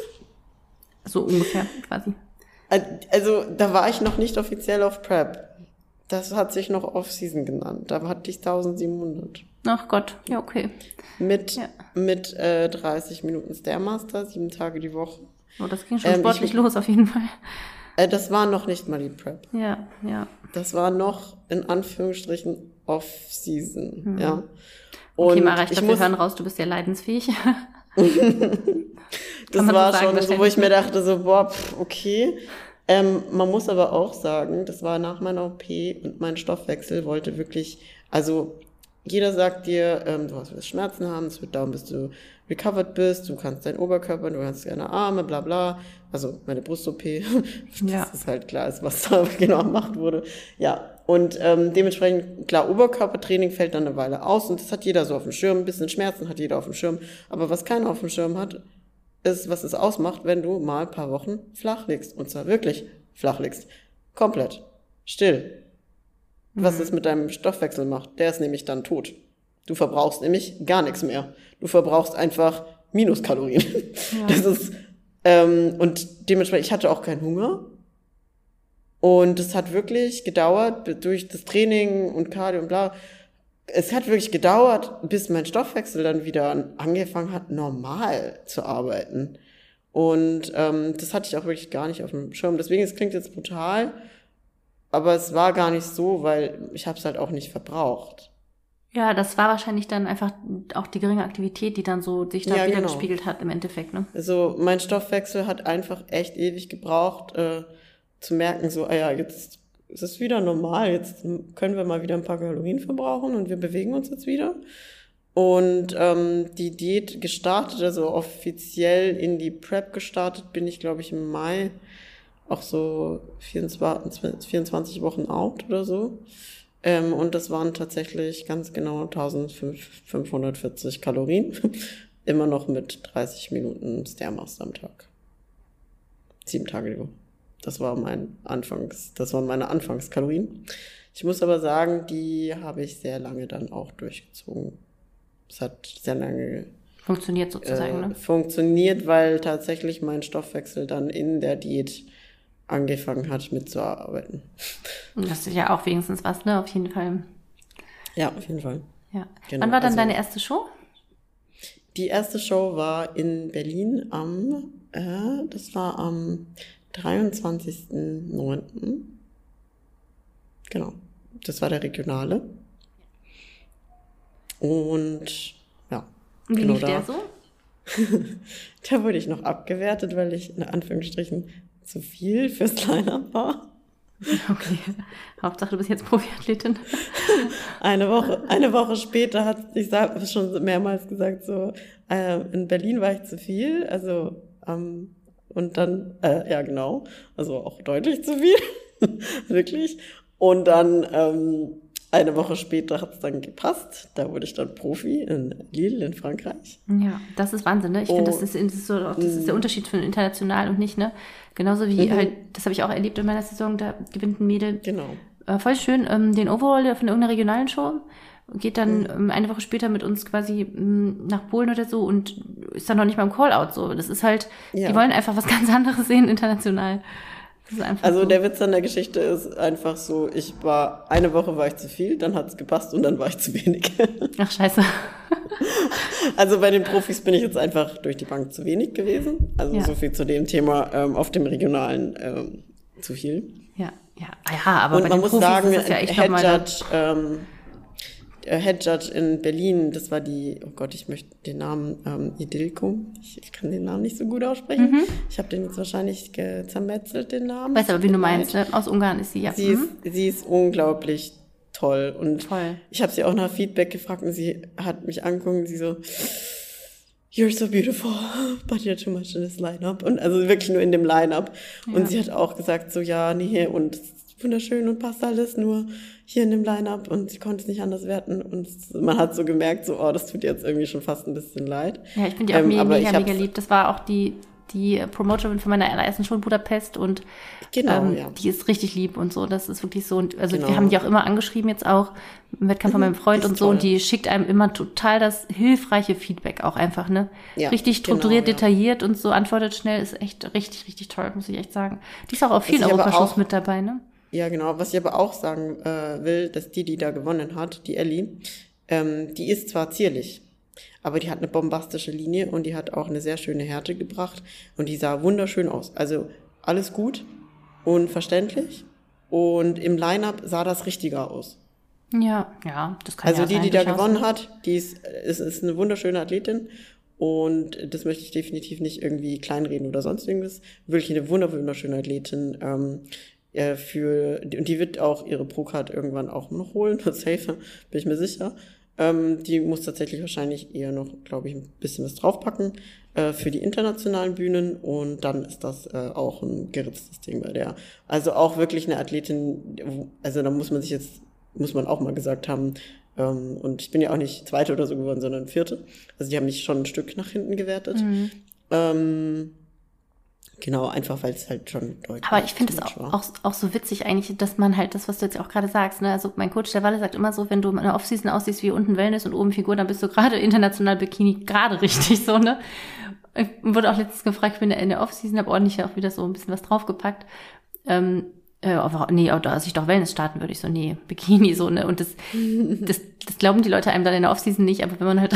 So ungefähr, quasi. Also, da war ich noch nicht offiziell auf Prep. Das hat sich noch Off-Season genannt. Da hatte ich 1700. Ach Gott, ja, okay. Mit, ja. mit äh, 30 Minuten Stairmaster, sieben Tage die Woche. Oh, das ging schon ähm, sportlich ich, los auf jeden Fall. Äh, das war noch nicht mal die Prep. Ja, ja. Das war noch in Anführungsstrichen Off-Season, mhm. ja. Und okay, Mara, ich glaube, wir hören raus, du bist ja leidensfähig. [laughs] das war so sagen, schon so, wo ich mir dachte, so, boah, pff, okay. Ähm, man muss aber auch sagen, das war nach meiner OP und mein Stoffwechsel wollte wirklich, also jeder sagt dir, ähm, du wirst Schmerzen haben, es wird dauern, bis du recovered bist, du kannst deinen Oberkörper, du kannst deine Arme, bla bla. Also meine Brust-OP, [laughs] ja. das ist halt klar, ist, was da [laughs] genau gemacht wurde. Ja, und ähm, dementsprechend, klar, Oberkörpertraining fällt dann eine Weile aus und das hat jeder so auf dem Schirm. Ein bisschen Schmerzen hat jeder auf dem Schirm. Aber was keiner auf dem Schirm hat, ist, was es ausmacht, wenn du mal ein paar Wochen flach liegst. Und zwar wirklich flach liegst. Komplett. Still was mhm. es mit deinem Stoffwechsel macht. Der ist nämlich dann tot. Du verbrauchst nämlich gar nichts mehr. Du verbrauchst einfach Minuskalorien. Ja. Das ist, ähm, und dementsprechend, ich hatte auch keinen Hunger. Und es hat wirklich gedauert, durch das Training und Cardio und bla. Es hat wirklich gedauert, bis mein Stoffwechsel dann wieder angefangen hat, normal zu arbeiten. Und ähm, das hatte ich auch wirklich gar nicht auf dem Schirm. Deswegen, es klingt jetzt brutal, aber es war gar nicht so, weil ich habe es halt auch nicht verbraucht. Ja, das war wahrscheinlich dann einfach auch die geringe Aktivität, die dann so sich da ja, wieder genau. gespiegelt hat im Endeffekt. Ne? Also mein Stoffwechsel hat einfach echt ewig gebraucht, äh, zu merken, so, ah ja, jetzt ist es wieder normal, jetzt können wir mal wieder ein paar Kalorien verbrauchen und wir bewegen uns jetzt wieder. Und ähm, die Diät gestartet, also offiziell in die Prep gestartet, bin ich, glaube ich, im Mai auch so 24, 24 Wochen out oder so. Ähm, und das waren tatsächlich ganz genau 1540 Kalorien. [laughs] Immer noch mit 30 Minuten Stairmaster am Tag. Sieben Tage die Woche. Das war mein Anfangs, das waren meine Anfangskalorien. Ich muss aber sagen, die habe ich sehr lange dann auch durchgezogen. Es hat sehr lange funktioniert sozusagen, äh, ne? Funktioniert, weil tatsächlich mein Stoffwechsel dann in der Diät angefangen hat mitzuarbeiten. Das ist ja auch wenigstens was, ne? Auf jeden Fall. Ja, auf jeden Fall. Ja. Genau. Wann war dann also, deine erste Show? Die erste Show war in Berlin am, äh, das war am 23.09. Genau. Das war der regionale. Und ja. Wie genau lief da. der so? [laughs] da wurde ich noch abgewertet, weil ich in Anführungsstrichen zu viel fürs Line-Up war. Okay. [laughs] Hauptsache, du bist jetzt Profiathletin. [laughs] eine Woche, eine Woche später hat, ich habe schon mehrmals gesagt, so, äh, in Berlin war ich zu viel, also, ähm, und dann, äh, ja, genau, also auch deutlich zu viel. [laughs] Wirklich. Und dann, ähm, eine Woche später hat es dann gepasst. Da wurde ich dann Profi in Lille in Frankreich. Ja, das ist Wahnsinn, ne? Ich finde, das, ist, das, ist so, das ist der Unterschied von international und nicht, ne? Genauso wie Mhm. halt, das habe ich auch erlebt in meiner Saison, da gewinnt ein Mädel Genau. äh, voll schön ähm, den Overall von irgendeiner regionalen Show. Geht dann Mhm. ähm, eine Woche später mit uns quasi ähm, nach Polen oder so und ist dann noch nicht mal im Callout so. Das ist halt, Ja. die wollen einfach was [laughs] ganz anderes sehen international. Also so. der Witz an der Geschichte ist einfach so, ich war, eine Woche war ich zu viel, dann hat es gepasst und dann war ich zu wenig. [laughs] Ach, scheiße. Also bei den Profis bin ich jetzt einfach durch die Bank zu wenig gewesen. Also Ja. so viel zu dem Thema ähm, auf dem regionalen ähm, zu viel. Ja, ja, ja, aber und bei man den muss Profis sagen, ist das ja echt Head. Judge, ähm, Head Judge in Berlin, das war die, oh Gott, ich möchte den Namen ähm, Idilko. Ich, ich kann den Namen nicht so gut aussprechen. Mhm. Ich habe den jetzt wahrscheinlich zermetzelt, den Namen. Weiß aber, wie du meinst, ne? Aus Ungarn ist sie, ja. Sie, Mhm. ist, sie ist unglaublich toll. Und Voll. ich habe sie auch nach Feedback gefragt und sie hat mich angeguckt und sie so, You're so beautiful, but you're too much in this lineup. Und also wirklich nur in dem Lineup. Ja. Und sie hat auch gesagt, so ja, nee, und wunderschön und passt alles, nur hier in dem Lineup und sie konnte es nicht anders werten. Und man hat so gemerkt, so, oh, das tut jetzt irgendwie schon fast ein bisschen leid. Ja, ich finde die auch Ähm, mega, mega, lieb. Das war auch die, die Promoterin von meiner allerersten Show in Budapest und Genau, ähm, ja. die ist richtig lieb und so. Das ist wirklich so. Und also Genau. wir haben die auch immer angeschrieben jetzt auch im Wettkampf von meinem Freund und so. Und toll. die schickt einem immer total das hilfreiche Feedback auch einfach, ne? Ja, richtig genau, strukturiert, ja. detailliert und so antwortet schnell. Ist echt richtig, richtig toll, muss ich echt sagen. Die ist auch auf vielen auch- mit dabei, ne? Ja, genau. Was ich aber auch sagen äh, will, dass die, die da gewonnen hat, die Ellie, ähm, die ist zwar zierlich, aber die hat eine bombastische Linie und die hat auch eine sehr schöne Härte gebracht und die sah wunderschön aus. Also alles gut und verständlich und im Line-Up sah das richtiger aus. Ja, ja, das kann Also ja die, die da gewonnen ne? hat, die ist, ist, ist eine wunderschöne Athletin und das möchte ich definitiv nicht irgendwie kleinreden oder sonst irgendwas. Wirklich eine wunder wunderschöne Athletin. Ähm, äh, für und die wird auch ihre Pro-Card irgendwann auch noch holen, [laughs] safe, bin ich mir sicher. Ähm, die muss tatsächlich wahrscheinlich eher noch, glaube ich, ein bisschen was draufpacken äh, für die internationalen Bühnen und dann ist das äh, auch ein geritztes Ding bei der. Also auch wirklich eine Athletin, also da muss man sich jetzt, muss man auch mal gesagt haben, ähm, und ich bin ja auch nicht Zweite oder so geworden, sondern Vierte. Also die haben mich schon ein Stück nach hinten gewertet. Mhm. Ähm, genau, einfach weil es halt schon deutlich Aber ich finde es auch, auch, auch so witzig eigentlich, dass man halt das, was du jetzt auch gerade sagst, ne? Also mein Coach, der Walle sagt immer so, wenn du in der Offseason aussiehst wie unten Wellness und oben Figur, dann bist du gerade [laughs] international Bikini gerade richtig so, ne? Ich wurde auch letztens gefragt, ich bin in der Offseason, habe ordentlich auch wieder so ein bisschen was draufgepackt. Ähm, äh, aber, nee, aber als ich doch Wellness starten würde, ich so, nee, Bikini so, ne? Und das, [laughs] das, das glauben die Leute einem dann in der Offseason nicht, aber wenn man halt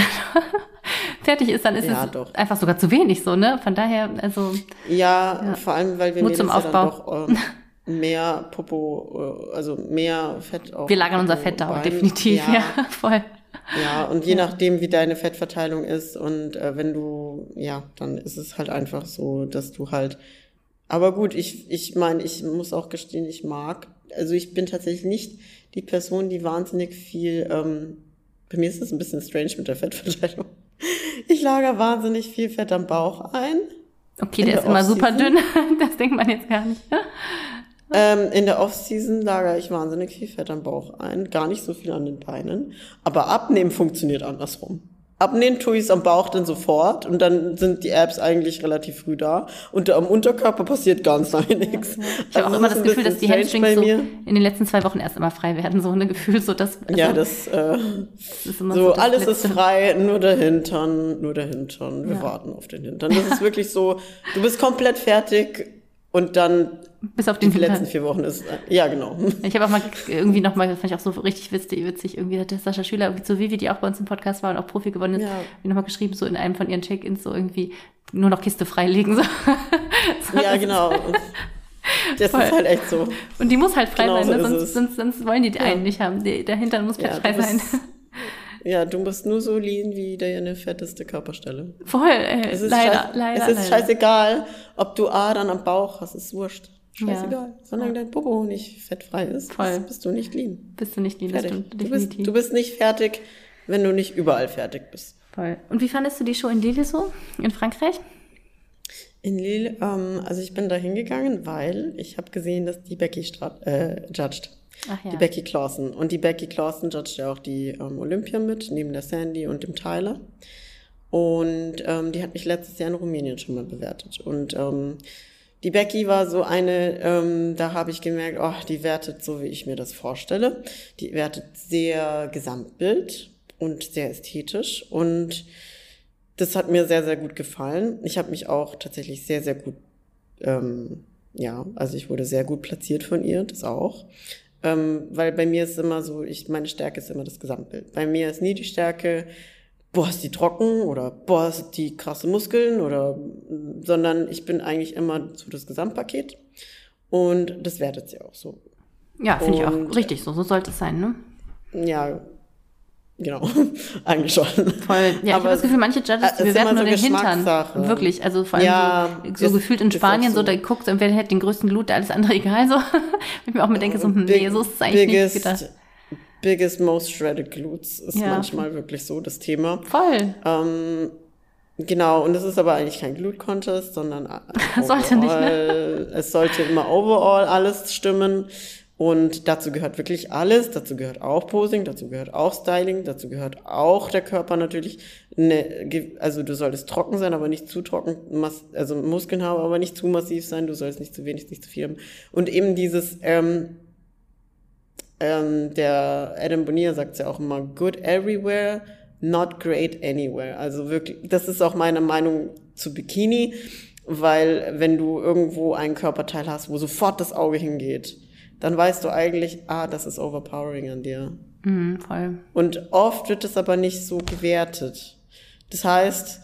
[laughs] fertig ist, dann ist Ja, es doch. einfach sogar zu wenig so, ne? Von daher, also, Ja, Ja. vor allem, weil wir Mut zum ja dann Aufbau. doch ähm, [laughs] mehr Popo, äh, also mehr Fett auf wir lagern unser Popo, Fett da, Bein. definitiv, ja, voll. Ja, und je nachdem, wie deine Fettverteilung ist und äh, wenn du, ja, dann ist es halt einfach so, dass du halt. Aber gut, ich, ich meine, ich muss auch gestehen, ich mag, also ich bin tatsächlich nicht die Person, die wahnsinnig viel, ähm, bei mir ist es ein bisschen strange mit der Fettverteilung. Ich lager wahnsinnig viel Fett am Bauch ein. Okay, der der ist immer super dünn. [laughs] Das denkt man jetzt gar nicht. [laughs] Ähm, in der Off-Season lagere ich wahnsinnig viel Fett am Bauch ein, gar nicht so viel an den Beinen. Aber abnehmen funktioniert andersrum. Abnehmen tue ich es am Bauch dann sofort und dann sind die Abs eigentlich relativ früh da. Und am Unterkörper passiert ganz [laughs] lange nichts. Ich habe auch Also immer es das Gefühl, dass die Hamstrings so in den letzten zwei Wochen erst immer frei werden. So [laughs] ein Gefühl, so dass also, Ja, das, äh, das ist immer so, das alles Letzte. ist frei, nur der Hintern, nur der Hintern. Wir Ja. warten auf den Hintern. Das ist wirklich so, du bist komplett fertig und dann Bis auf die den letzten vier Wochen ist, äh, ja genau. [laughs] Ich habe auch mal irgendwie noch mal, das fand ich auch so richtig witzig, witzig irgendwie hat der Sascha Schüler irgendwie zu Vivi, die auch bei uns im Podcast war und auch Profi geworden ist, Ja. wie nochmal geschrieben, so in einem von ihren Check-ins, so irgendwie nur noch Kiste freilegen. So. [laughs] So, Ja, genau. [laughs] Das Voll. ist halt echt so. Und die muss halt frei Genau sein, so ne? sonst, sonst, sonst wollen die Ja. einen nicht haben. Die, der Hintern muss Ja, frei du sein. Ja, du musst nur so lean wie deine fetteste Körperstelle. Voll, ey, Es ist, leider, scheiß, leider. es ist leider. scheißegal, ob du Adern am Bauch hast, ist wurscht. Scheißegal. Ja. Solange dein Popo nicht fettfrei ist, Voll. bist du nicht lean. Bist du nicht das Fertig. stimmt, Du bist, du bist nicht fertig, wenn du nicht überall fertig bist. Voll. Und wie fandest du die Show in Lille so? In Frankreich? In Lille, ähm, also ich bin da hingegangen, weil ich habe gesehen, dass die Becky strat, äh, judged. Ach, ja. Die Becky Clausen. Und die Becky Clausen judgt ja auch die ähm, Olympia mit, neben der Sandy und dem Tyler. Und ähm, die hat mich letztes Jahr in Rumänien schon mal bewertet. Und ähm, die Becky war so eine, ähm, da habe ich gemerkt, oh, die wertet so, wie ich mir das vorstelle. Die wertet sehr Gesamtbild und sehr ästhetisch. Und das hat mir sehr, sehr gut gefallen. Ich habe mich auch tatsächlich sehr, sehr gut, ähm, ja, also ich wurde sehr gut platziert von ihr, das auch. Ähm, weil bei mir ist immer so, ich, meine Stärke ist immer das Gesamtbild. Bei mir ist nie die Stärke, boah, ist die trocken oder boah, ist die krasse Muskeln oder, sondern ich bin eigentlich immer so das Gesamtpaket und das wertet sie auch so. Ja, finde ich auch richtig so, so sollte es sein, ne? Ja, Genau, [laughs] eigentlich schon. Voll. Ja, ich habe das Gefühl, manche Judges, die bewerten nur so den Hintern. Wirklich, also vor allem ja, so, so gefühlt in Spanien, so. so, da guckst du, wer hat den größten Glut, alles andere [laughs] egal, so. ich mir auch mit denke, so, hm, nee, so ist es eigentlich biggest, nicht gedacht. Biggest, most shredded glutes ist ja. manchmal wirklich so das Thema. Voll. Ähm, Genau, und es ist aber eigentlich kein Glute-Contest, sondern [laughs] sollte nicht, ne? es sollte immer overall alles stimmen. Und dazu gehört wirklich alles. Dazu gehört auch Posing, dazu gehört auch Styling, dazu gehört auch der Körper natürlich. Ne, also du solltest trocken sein, aber nicht zu trocken. Also Muskeln haben, aber nicht zu massiv sein. Du sollst nicht zu wenig, nicht zu viel haben. Und eben dieses, ähm, ähm, der Adam Bonilla sagt ja auch immer, good everywhere, not great anywhere. Also wirklich, das ist auch meine Meinung zu Bikini, weil wenn du irgendwo einen Körperteil hast, wo sofort das Auge hingeht, dann weißt du eigentlich, ah, das ist overpowering an dir. Mhm, voll. Und oft wird es aber nicht so gewertet. Das heißt,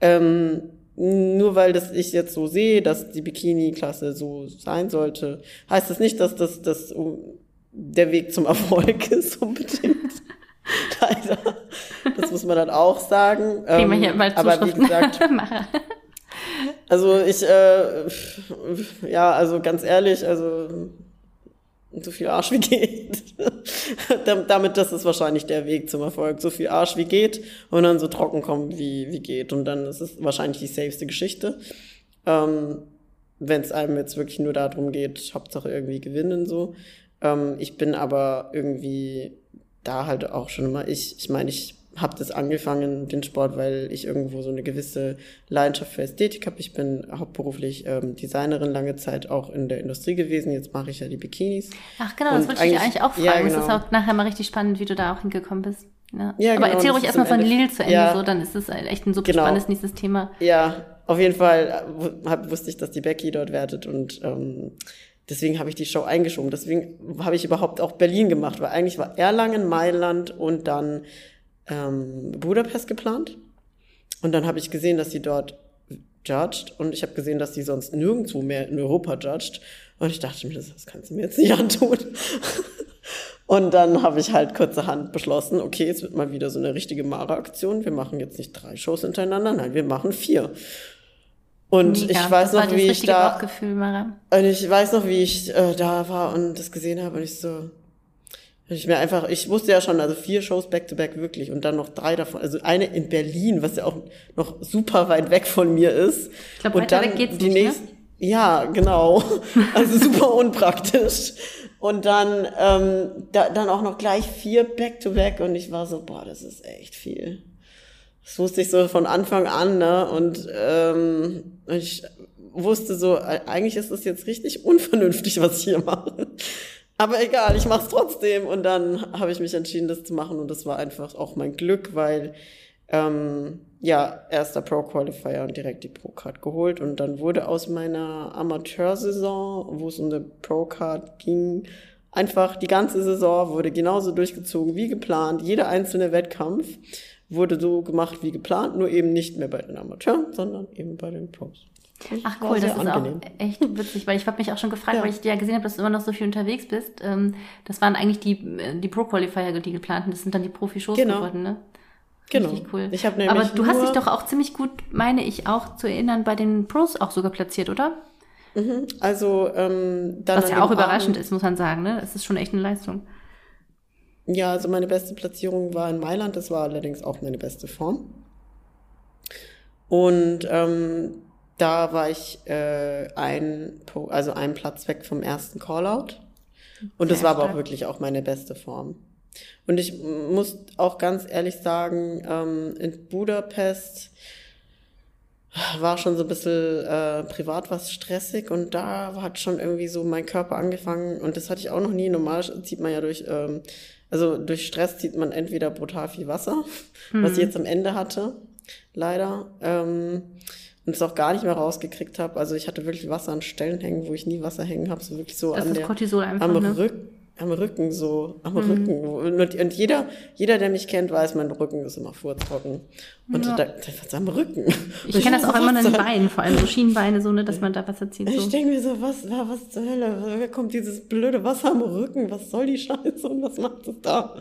ähm, nur weil das ich jetzt so sehe, dass die Bikini-Klasse so sein sollte, heißt das nicht, dass das, das der Weg zum Erfolg [laughs] ist unbedingt. [laughs] Leider. Das muss man dann auch sagen. Kriegen wir hier ähm, mal aber wie gesagt, [laughs] also ich, äh, ja, also ganz ehrlich, also so viel Arsch wie geht. [laughs] Damit, das ist wahrscheinlich der Weg zum Erfolg. So viel Arsch wie geht und dann so trocken kommen wie, wie geht. Und dann ist es wahrscheinlich die safeste Geschichte. Ähm, Wenn es einem jetzt wirklich nur darum geht, Hauptsache irgendwie gewinnen so. Ähm, ich bin aber irgendwie da halt auch schon immer ich. Ich meine, ich habe das angefangen, den Sport, weil ich irgendwo so eine gewisse Leidenschaft für Ästhetik habe. Ich bin hauptberuflich ähm, Designerin lange Zeit auch in der Industrie gewesen. Jetzt mache ich ja die Bikinis. Ach genau, das wollte ich dir eigentlich auch fragen. Ja, genau. Das ist auch nachher mal richtig spannend, wie du da auch hingekommen bist. Ja. ja Aber genau, erzähl ruhig erstmal von Lil zu Ende, ja. so, dann ist es echt ein super genau. spannendes nächstes Thema. Ja, auf jeden Fall hab, wusste ich, dass die Becky dort wertet und ähm, deswegen habe ich die Show eingeschoben. Deswegen habe ich überhaupt auch Berlin gemacht, weil eigentlich war Erlangen, Mailand und dann ähm, Budapest geplant. Und dann habe ich gesehen, dass sie dort judged und ich habe gesehen, dass sie sonst nirgendwo mehr in Europa judged. Und ich dachte mir, das, kannst du mir jetzt nicht [laughs] antun. und dann habe ich halt kurzerhand beschlossen, okay, es wird mal wieder so eine richtige Mara-Aktion. Wir machen jetzt nicht drei Shows hintereinander, nein, wir machen vier. Und Mega, ich weiß noch, wie ich da, und ich weiß noch, wie ich äh, da war und das gesehen habe und ich so, ich mir einfach, ich wusste ja schon, also vier Shows back to back wirklich und dann noch drei davon, also eine in Berlin, was ja auch noch super weit weg von mir ist. Ich glaube, und dann weg geht's die nicht, nächste, ne? Ja, genau. [laughs] Also super unpraktisch. Und dann, ähm, da, dann auch noch gleich vier back to back und ich war so, boah, das ist echt viel. Das wusste ich so von Anfang an, ne? Und ähm, ich wusste so, eigentlich ist es jetzt richtig unvernünftig, was ich hier mache. Aber egal, ich mache es trotzdem. Und dann habe ich mich entschieden, das zu machen. Und das war einfach auch mein Glück, weil ähm, ja, erster Pro-Qualifier und direkt die Pro-Card geholt. Und dann wurde aus meiner Amateursaison, wo es um eine Pro-Card ging, einfach die ganze Saison wurde genauso durchgezogen wie geplant. Jeder einzelne Wettkampf wurde so gemacht wie geplant, nur eben nicht mehr bei den Amateuren, sondern eben bei den Pros. Ach cool, das ist angenehm. auch echt witzig, weil ich habe mich auch schon gefragt, ja. weil ich ja gesehen habe, dass du immer noch so viel unterwegs bist. Ähm, das waren eigentlich die, äh, die Pro-Qualifier, die geplanten, das sind dann die Profi-Shows genau. geworden, ne? Genau. Richtig cool. Ich nämlich Aber du hast dich doch auch ziemlich gut, meine ich auch zu erinnern, bei den Pros auch sogar platziert, oder? Mhm. Also ähm, dann. Was ja auch überraschend ist, muss man sagen, ne? Es ist schon echt eine Leistung. Ja, also meine beste Platzierung war in Mailand, das war allerdings auch meine beste Form. Und ähm, da war ich äh, ein, also einen Platz weg vom ersten Callout. Und das war aber auch wirklich auch meine beste Form. Und ich muss auch ganz ehrlich sagen, ähm, in Budapest war schon so ein bisschen äh, privat was stressig und da hat schon irgendwie so mein Körper angefangen und das hatte ich auch noch nie. Normal zieht man ja durch, ähm, also durch Stress zieht man entweder brutal viel Wasser, mhm. was ich jetzt am Ende hatte, leider. Ähm, und es auch gar nicht mehr rausgekriegt habe. Also ich hatte wirklich Wasser an Stellen hängen, wo ich nie Wasser hängen habe, so wirklich so das an der, Cortisol einfach, am ne? Rücken am Rücken so, am mhm. Rücken. Und, und, jeder, jeder, der mich kennt, weiß, mein Rücken ist immer furztrocken. Und ja. da, was am Rücken. Ich kenne das auch immer in den Beinen, vor allem so Schienbeine, so, ne, dass man da Wasser zieht. So. Ich denke mir so, was, was zur Hölle? Wer kommt dieses blöde Wasser am Rücken? Was soll die Scheiße und was macht das da?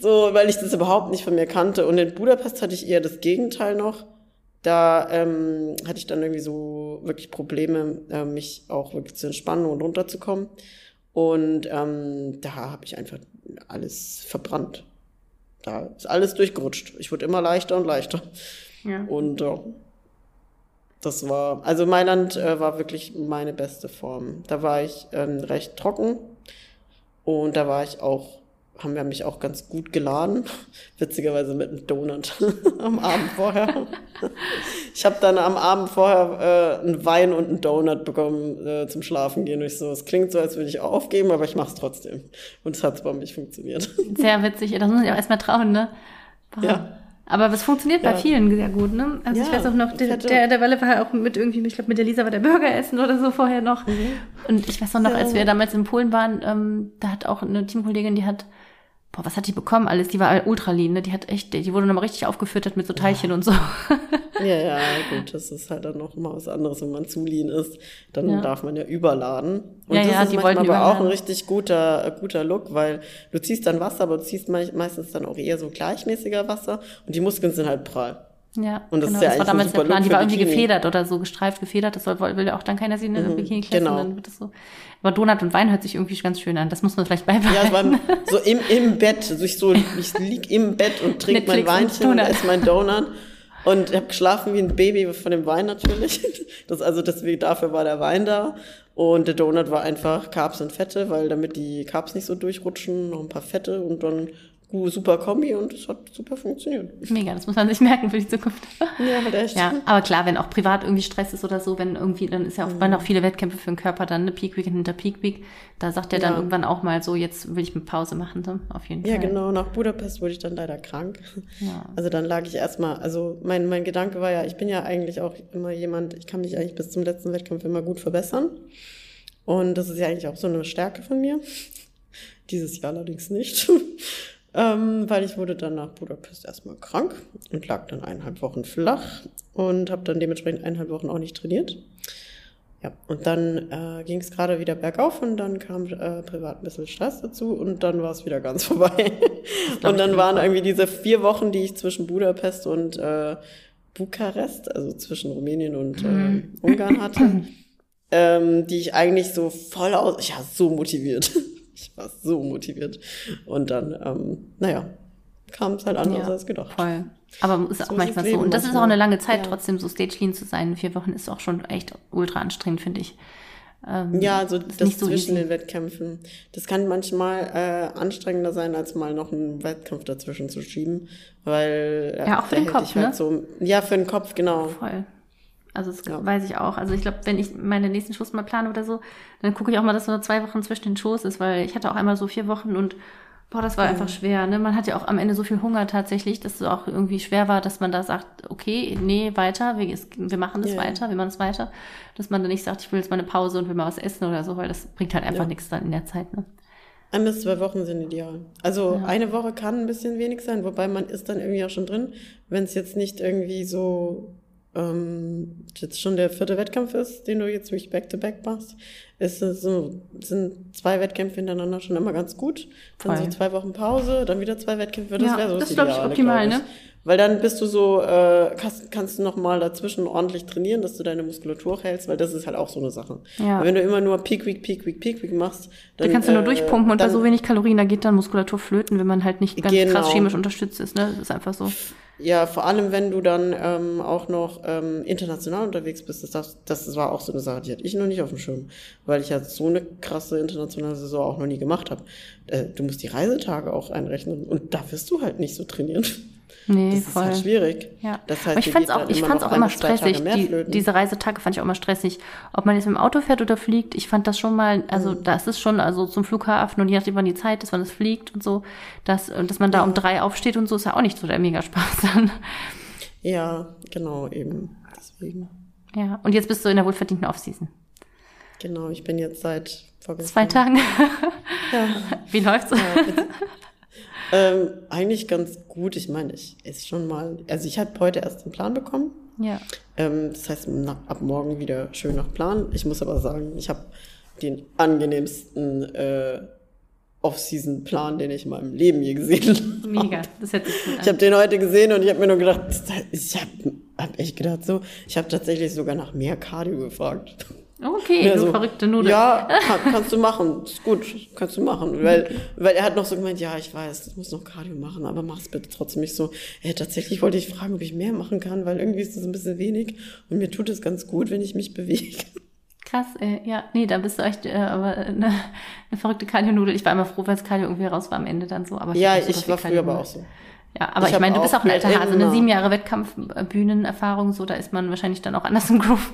So, weil ich das überhaupt nicht von mir kannte. Und in Budapest hatte ich eher das Gegenteil noch. Da ähm, hatte ich dann irgendwie so wirklich Probleme, äh, mich auch wirklich zu entspannen und runterzukommen. Und ähm, da habe ich einfach alles verbrannt. Da ist alles durchgerutscht. Ich wurde immer leichter und leichter. Ja. Und äh, das war, also Mailand äh, war wirklich meine beste Form. Da war ich ähm, recht trocken und da war ich auch haben wir mich auch ganz gut geladen. [laughs] Witzigerweise mit einem Donut [laughs] am Abend vorher. ich habe dann am Abend vorher äh, einen Wein und einen Donut bekommen äh, zum Schlafen gehen. Und ich so, es klingt so, als würde ich aufgeben, aber ich mache es trotzdem. Und es hat bei mich funktioniert. [laughs] Sehr witzig. Das muss ich auch erstmal trauen, ne? Boah. Ja. Aber es funktioniert ja. bei vielen sehr gut, ne? Also ja, ich weiß auch noch, der, der, der Walle war auch mit irgendwie, ich glaube mit der Lisa war der Burger essen oder so vorher noch. Mhm. Und ich weiß auch noch, ja. als wir damals in Polen waren, ähm, da hat auch eine Teamkollegin, die hat boah, was hat die bekommen alles? Die war ultra lean, ne? Die hat echt, die wurde nochmal richtig aufgefüttert mit so Teilchen ja. und so. [laughs] Ja, ja, gut, das ist halt dann noch mal was anderes, wenn man zu lean ist. Dann ja. darf man ja überladen. Und ja, das ja, ist die manchmal aber überladen. auch ein richtig guter, guter Look, weil du ziehst dann Wasser, aber du ziehst meistens dann auch eher so gleichmäßiger Wasser und die Muskeln sind halt prall. Ja, und das genau, ist ja das war damals der Plan. Die war irgendwie Bikini. gefedert oder so gestreift gefedert. Das soll, will ja auch dann keiner sehen in der Mhm, Bikini-Klasse. genau. Dann wird das so. Aber Donut und Wein hört sich irgendwie ganz schön an. Das muss man vielleicht Ja, beibehalten. war [laughs] so im, im Bett, also ich so, ich lieg im Bett und trinke mein und Weinchen und Donut. esse mein Donut. Und habe geschlafen wie ein Baby von dem Wein natürlich. [laughs] Das, also deswegen, dafür war der Wein da. Und der Donut war einfach Carbs und Fette, weil damit die Carbs nicht so durchrutschen, noch ein paar Fette und dann super Kombi und es hat super funktioniert. Mega, das muss man sich merken für die Zukunft. Ja, halt echt. Ja, aber klar, wenn auch privat irgendwie Stress ist oder so, wenn irgendwie, dann ist ja auch, Mhm. waren auch viele Wettkämpfe für den Körper, dann eine Peak Week hinter Peak Week. Da sagt er dann Ja. irgendwann auch mal so, jetzt will ich eine Pause machen, so, auf jeden Ja, Fall. genau. Nach Budapest wurde ich dann leider krank. Ja. Also dann lag ich erstmal, also mein, mein Gedanke war ja, ich bin ja eigentlich auch immer jemand, ich kann mich eigentlich bis zum letzten Wettkampf immer gut verbessern. Und das ist ja eigentlich auch so eine Stärke von mir. Dieses Jahr allerdings nicht. Ähm, weil ich wurde dann nach Budapest erstmal krank und lag dann eineinhalb Wochen flach und habe dann dementsprechend eineinhalb Wochen auch nicht trainiert. Ja, und dann äh, ging es gerade wieder bergauf und dann kam äh, privat ein bisschen Stress dazu und dann war es wieder ganz [laughs] vorbei. und dann waren irgendwie diese vier Wochen, die ich zwischen Budapest und äh, Bukarest, also zwischen Rumänien und äh, Ungarn hatte, [laughs] ähm, die ich eigentlich so voll aus, ich war so motiviert. Ich war so motiviert. Und dann, ähm, naja, kam es halt anders Ja, als gedacht. Voll. Aber ist auch So ist manchmal das so. Und das ist auch manchmal. eine lange Zeit, Ja. trotzdem so stage lean zu sein. Vier Wochen ist auch schon echt ultra anstrengend, finde ich. Ähm, Ja, also ist das nicht so zwischen easy. den Wettkämpfen. Das kann manchmal äh, anstrengender sein, als mal noch einen Wettkampf dazwischen zu schieben, weil Ja, auch für den Kopf, halt ne? so. Ja, für den Kopf genau. Voll. Also das Ja. weiß ich auch. Also ich glaube, wenn ich meine nächsten Shows mal plane oder so, dann gucke ich auch mal, dass so zwei Wochen zwischen den Shows ist, weil ich hatte auch einmal so vier Wochen und boah, das war einfach schwer. Ne? Man hat ja auch am Ende so viel Hunger tatsächlich, dass es auch irgendwie schwer war, dass man da sagt, okay, nee, weiter, wir, wir machen das Ja. weiter, wir machen es weiter. Dass man dann nicht sagt, ich will jetzt mal eine Pause und will mal was essen oder so, weil das bringt halt einfach Ja. nichts dann in der Zeit. Ne? Ein bis zwei Wochen sind ideal. Also Ja. eine Woche kann ein bisschen wenig sein, wobei man ist dann irgendwie auch schon drin, wenn es jetzt nicht irgendwie so ähm, jetzt schon der vierte Wettkampf ist, den du jetzt wirklich back-to-back machst, ist es so, sind zwei Wettkämpfe hintereinander schon immer ganz gut. Dann Voll. so zwei Wochen Pause, dann wieder zwei Wettkämpfe, das Ja, wäre so das das ist, glaub ich, optimal, glaub ne? Weil dann bist du so, äh, kannst, kannst du noch mal dazwischen ordentlich trainieren, dass du deine Muskulatur hältst, weil das ist halt auch so eine Sache. Ja. Wenn du immer nur Peak Week, Peak Week, Peak Week machst, dann Da kannst du nur äh, durchpumpen und bei dann- so wenig Kalorien, da geht dann Muskulatur flöten, wenn man halt nicht ganz Genau. krass chemisch unterstützt ist. Ne? Das ist einfach so. Ja, vor allem, wenn du dann ähm, auch noch ähm, international unterwegs bist, das, das, das war auch so eine Sache, die hatte ich noch nicht auf dem Schirm, weil ich ja so eine krasse internationale Saison auch noch nie gemacht habe. Äh, du musst die Reisetage auch einrechnen und da wirst du halt nicht so trainieren. Nee, Das ist voll. halt schwierig. Ja, Das heißt, ich fand's geht auch, ich immer fand's auch immer stressig. Die, diese Reisetage fand ich auch immer stressig. Ob man jetzt mit dem Auto fährt oder fliegt, ich fand das schon mal, also Mhm. das ist schon, also zum Flughafen und je nachdem, wann die Zeit ist, wann es fliegt und so, dass, und dass man da um drei aufsteht und so, ist ja auch nicht so der Mega-Spaß dann. Ja, genau, eben. Deswegen. Ja, und jetzt bist du in der wohlverdienten Offseason. Genau, ich bin jetzt seit vorgestern. Zwei Tagen. Ja. Wie läuft's? Ähm, eigentlich ganz gut. Ich meine, ich ist schon mal. Also ich habe heute erst den Plan bekommen. Ja. Ähm, das heißt, na, ab morgen wieder schön nach Plan. Ich muss aber sagen, ich habe den angenehmsten äh, Off-Season-Plan, den ich in meinem Leben je gesehen [laughs] habe. Mega. Das sich gut Ich habe den heute gesehen und ich habe mir nur gedacht, ich habe hab echt gedacht so, ich habe tatsächlich sogar nach mehr Cardio gefragt. Okay, Ja, du so, verrückte Nudel. Ja, [laughs] kann, kannst du machen. Ist gut, kannst du machen. Weil, weil er hat noch so gemeint, ja, ich weiß, das muss noch Cardio machen, aber mach's bitte trotzdem nicht so. Ey, tatsächlich wollte ich fragen, ob ich mehr machen kann, weil irgendwie ist das ein bisschen wenig und mir tut es ganz gut, wenn ich mich bewege. Krass, ey. Ja, nee, da bist du echt, äh, aber eine, eine verrückte Cardio-Nudel. Ich war immer froh, wenn das Cardio irgendwie raus war am Ende dann so. Aber Ja, ich war früher aber auch so. Ja, aber Ich ich, meine, du bist auch ein alter Hase, eine sieben Jahre Wettkampfbühnenerfahrung, so, da ist man wahrscheinlich dann auch anders im Groove.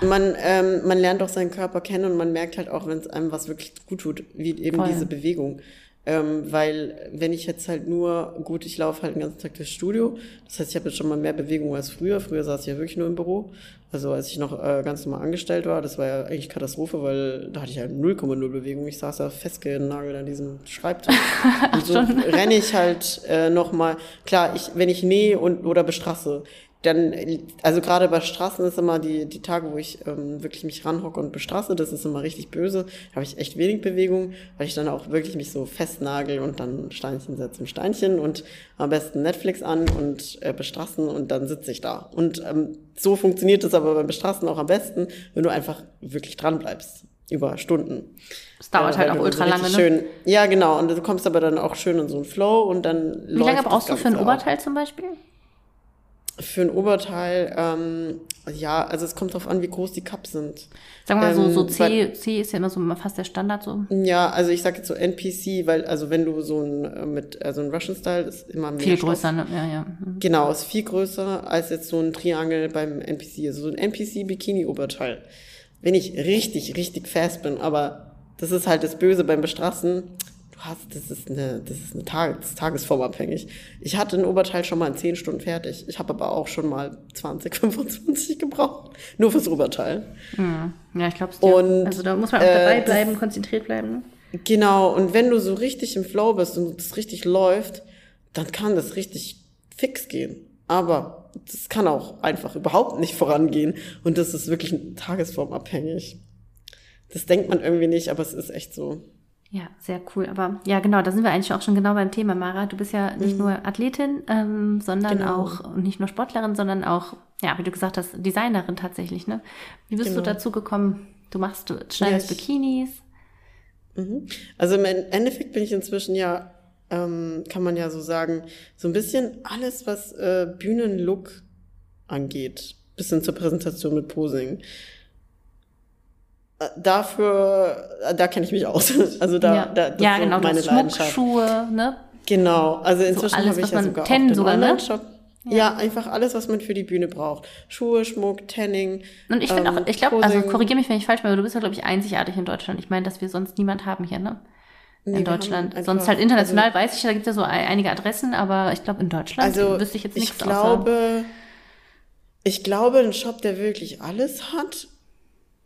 Man, ähm, man lernt auch seinen Körper kennen und man merkt halt auch, wenn es einem was wirklich gut tut, wie eben Voll. diese Bewegung. Ähm, weil wenn ich jetzt halt nur, gut, ich laufe halt den ganzen Tag durchs Studio, das heißt, ich habe jetzt schon mal mehr Bewegung als früher. Früher saß ich ja wirklich nur im Büro. Also als ich noch äh, ganz normal angestellt war, das war ja eigentlich Katastrophe, weil da hatte ich halt 0,0 Bewegung. Ich saß ja festgenagelt an diesem Schreibtisch. [laughs] und so renne ich halt äh, nochmal, klar, ich, wenn ich nähe und oder bestrasse, dann, also gerade bei Straßen ist immer die, die Tage, wo ich ähm, wirklich mich ranhocke und bestrasse, das ist immer richtig böse. Da habe ich echt wenig Bewegung, weil ich dann auch wirklich mich so festnagel und dann Steinchen setze ein Steinchen und am besten Netflix an und äh, bestrassen und dann sitze ich da. Und ähm, so funktioniert es aber beim Bestrassen auch am besten, wenn du einfach wirklich dran bleibst. Über Stunden. Es dauert Ja, halt auch ultra lange, ne? Schön, ja, genau. Und du kommst aber dann auch schön in so einen Flow und dann. Wie lange brauchst du für ein Oberteil zum Beispiel? Für ein Oberteil, ähm, ja, also es kommt drauf an, wie groß die Cups sind. Sagen wir mal so, Ähm, so weil- C, C ist ja immer so fast der Standard so. Ja, also ich sag jetzt so NPC, weil, also wenn du so ein, äh, mit, also ein Russian Style ist immer mehr. Viel Stoff. größer, ne? Ja, ja. Mhm. Genau, ist viel größer als jetzt so ein Triangel beim NPC. Also so ein NPC-Bikini-Oberteil. Wenn ich richtig, richtig fast bin, aber das ist halt das Böse beim Bestrassen. Hast, das ist eine, das ist eine Tages, tagesformabhängig. Ich hatte ein Oberteil schon mal in 10 Stunden fertig. Ich habe aber auch schon mal 20, 25 [laughs] gebraucht. Nur fürs Oberteil. Mhm. Ja, ich glaube. Und, Also da muss man auch äh, dabei das- bleiben, konzentriert bleiben. Ne? Genau, und wenn du so richtig im Flow bist und es richtig läuft, dann kann das richtig fix gehen. Aber das kann auch einfach überhaupt nicht vorangehen und das ist wirklich tagesformabhängig. Das denkt man irgendwie nicht, aber es ist echt so. Ja, sehr cool. Aber ja, genau, da sind wir eigentlich auch schon genau beim Thema, Mara. Du bist ja nicht nur Athletin, ähm, sondern Mhm. Genau. auch nicht nur Sportlerin, sondern auch, ja, wie du gesagt hast, Designerin tatsächlich, ne? Wie bist du Genau. dazu gekommen? Du machst, du schneidest Ja, Bikinis. Mhm. Also im Endeffekt bin ich inzwischen ja, ähm, kann man ja so sagen, so ein bisschen alles, was äh, Bühnenlook angeht, bis hin zur Präsentation mit Posing. Äh, Dafür, äh, da kenne ich mich aus. [laughs] Also da, ja, da das ja genau, meine Schmuck, Leidenschaft. Schuhe, ne? Genau, also inzwischen alles, habe ich ja man- sogar Ten sogar, ne? Online-Shop. Ja. einfach alles, was man für die Bühne braucht. Schuhe, Schmuck, Tanning. Und ich finde ähm, auch, ich glaube, also korrigiere mich, wenn ich falsch bin, aber du bist ja, glaube ich, einzigartig in Deutschland. Ich meine, dass wir sonst niemand haben hier, ne? Nee, in haben Deutschland. einfach- Sonst halt international weiß ich, da gibt es ja so ein- einige Adressen, aber ich glaube, in Deutschland Also wüsste ich jetzt ich nichts glaube, ich glaube, ein Shop, der wirklich alles hat,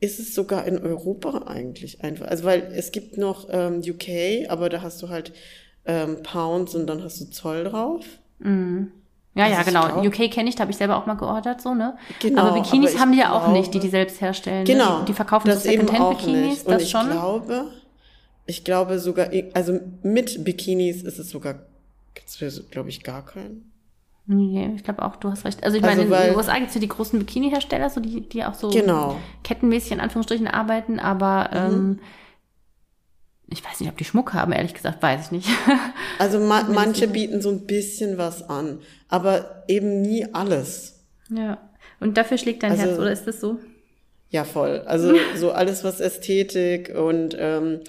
ist es sogar in Europa eigentlich einfach. Also weil es gibt noch ähm, UK, aber da hast du halt ähm, Pounds und dann hast du Zoll drauf. Mhm. Ja, Also ja, ich genau. glaub- UK kenne ich, da habe ich selber auch mal geordert, so, ne? Genau, aber Bikinis aber ich haben die ja auch glaube- nicht, die die selbst herstellen. Genau. Ne? Die, die verkaufen das so Secondhand-Bikinis, das ich schon. glaube, ich glaube sogar, also mit Bikinis ist es sogar, glaube ich, gar keinen. Nee, ich glaube auch, du hast recht. Also ich Also meine, in den USA gibt es ja die großen Bikini-Hersteller, so die, die auch so Genau. kettenmäßig in Anführungsstrichen arbeiten, aber ähm, ich weiß nicht, ob die Schmuck haben, ehrlich gesagt, weiß ich nicht. [laughs] Also ma manche bieten so ein bisschen was an, aber eben nie alles. ja. Und dafür schlägt dein Also- Herz, oder ist das so? Ja, voll. Also [laughs] so alles, was Ästhetik und ähm,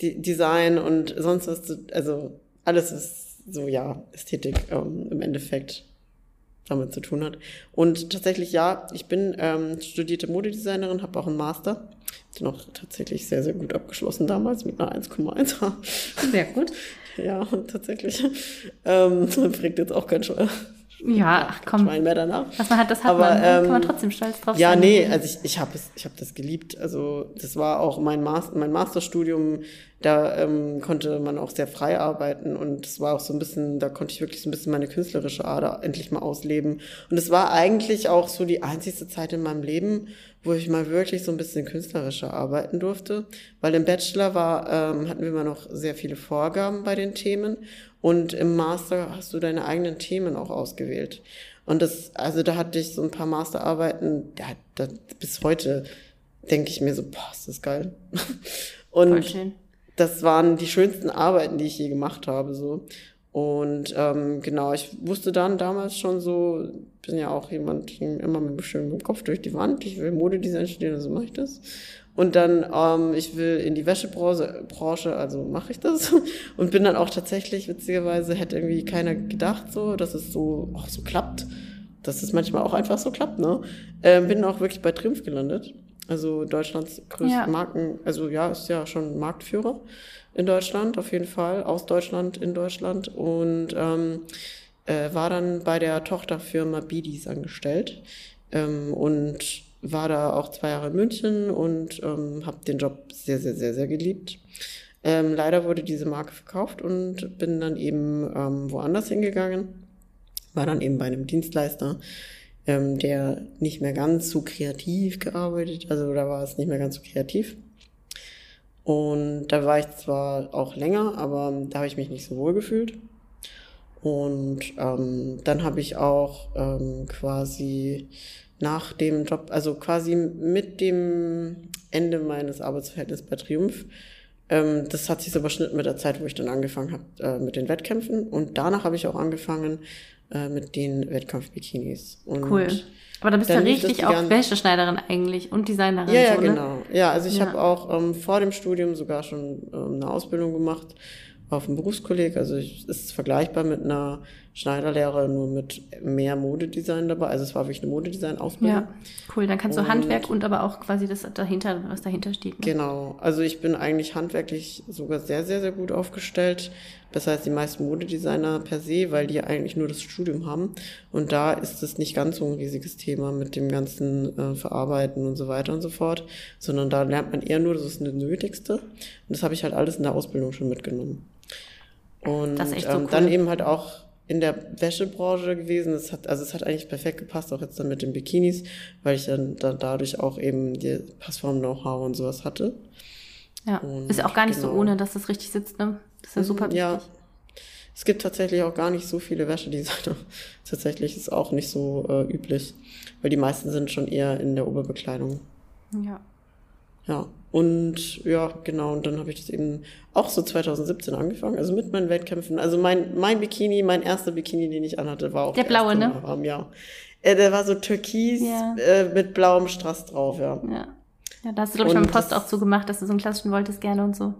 Design und sonst was, also alles, was so, ja, Ästhetik ähm, im Endeffekt damit zu tun hat. Und tatsächlich, ja, ich bin ähm, studierte Modedesignerin, habe auch einen Master. Den auch tatsächlich sehr, sehr gut abgeschlossen damals mit einer 1,1. Sehr gut. [laughs] ja, tatsächlich. Ähm, [laughs] fragt jetzt auch kein Schwein, Ja, ach komm. Schwein mehr danach. Was man hat, das hat Aber, man. Da kann man ähm, trotzdem stolz drauf Ja, sein. nee, also ich, ich habe ich hab das geliebt. Also das war auch mein, Mas mein Masterstudium, da ähm, konnte man auch sehr frei arbeiten und es war auch so ein bisschen, da konnte ich wirklich so ein bisschen meine künstlerische Ader endlich mal ausleben. Und es war eigentlich auch so die einzigste Zeit in meinem Leben, wo ich mal wirklich so ein bisschen künstlerischer arbeiten durfte. Weil im Bachelor war, ähm, hatten wir immer noch sehr viele Vorgaben bei den Themen und im Master hast du deine eigenen Themen auch ausgewählt. Und das, also da hatte ich so ein paar Masterarbeiten, da, da, bis heute denke ich mir so, boah, ist das geil. [laughs] Und das waren die schönsten Arbeiten, die ich je gemacht habe, so. Und ähm, genau, ich wusste dann damals schon so, bin ja auch jemand, immer mit dem Kopf durch die Wand, ich will Modedesign studieren, also mache ich das. Und dann, ähm, ich will in die Wäschebranche, Branche, also mache ich das. [laughs] Und bin dann auch tatsächlich, witzigerweise, hätte irgendwie keiner gedacht, so, dass es so, auch so klappt. Dass es manchmal auch einfach so klappt, ne? Ähm, bin auch wirklich bei Triumph gelandet. Also Deutschlands größten Ja. Marken, also ja, ist ja schon Marktführer in Deutschland, auf jeden Fall, aus Deutschland, in Deutschland. Und ähm, äh, war dann bei der Tochterfirma Bidis angestellt ähm, und war da auch zwei Jahre in München und ähm, habe den Job sehr, sehr, sehr, sehr geliebt. Ähm, leider wurde diese Marke verkauft und bin dann eben ähm, woanders hingegangen. War dann eben bei einem Dienstleister, ähm, der nicht mehr ganz so kreativ gearbeitet, also da war es nicht mehr ganz so kreativ. Und da war ich zwar auch länger, aber da habe ich mich nicht so wohl gefühlt. Und ähm, dann habe ich auch ähm, quasi nach dem Job, also quasi mit dem Ende meines Arbeitsverhältnisses bei Triumph, ähm, das hat sich so überschnitten mit der Zeit, wo ich dann angefangen habe äh, mit den Wettkämpfen. Und danach habe ich auch angefangen äh, mit den Wettkampf-Bikinis. Cool. Aber da bist du ja richtig auch Wäscheschneiderin eigentlich und Designerin. Ja, ja, so, ne? genau. Ja, also ich Ja. habe auch ähm, vor dem Studium sogar schon ähm, eine Ausbildung gemacht auf dem Berufskolleg. Also ich, es ist vergleichbar mit einer Schneiderlehre, nur mit mehr Modedesign dabei. Also es war wirklich eine Modedesign-Ausbildung. Ja, cool. Dann kannst du Und- Handwerk und aber auch quasi das dahinter, was dahinter steht. Ne? Genau. Also ich bin eigentlich handwerklich sogar sehr, sehr, sehr gut aufgestellt. Besser als die meisten Modedesigner per se, weil die eigentlich nur das Studium haben. Und da ist es nicht ganz so ein riesiges Thema mit dem ganzen äh, Verarbeiten und so weiter und so fort, sondern da lernt man eher nur, das ist das Nötigste. Und das habe ich halt alles in der Ausbildung schon mitgenommen. Und Das ist echt so ähm, cool. dann eben halt auch in der Wäschebranche gewesen. Es hat, also es hat eigentlich perfekt gepasst, auch jetzt dann mit den Bikinis, weil ich dann, dann dadurch auch eben die Passform-Know-how und sowas hatte. Ja, Und ist ja auch gar nicht so genau. ohne, dass das richtig sitzt, ne? Das ist ja super wichtig. Ja. Es gibt tatsächlich auch gar nicht so viele Wäschedesigner. [laughs] tatsächlich ist auch nicht so äh, üblich, weil die meisten sind schon eher in der Oberbekleidung. Ja. Ja, und ja, genau, und dann habe ich das eben auch so 2017 angefangen, also mit meinen Wettkämpfen. Also mein, mein Bikini, mein erster Bikini, den ich anhatte, war auch Der blaue, ne? Warm, ja. Äh, der war so türkis Ja. äh, mit blauem Strass drauf, ja. Ja. Ja, da hast du, glaube ich, beim Post auch zugemacht, dass du so einen klassischen wolltest gerne und so.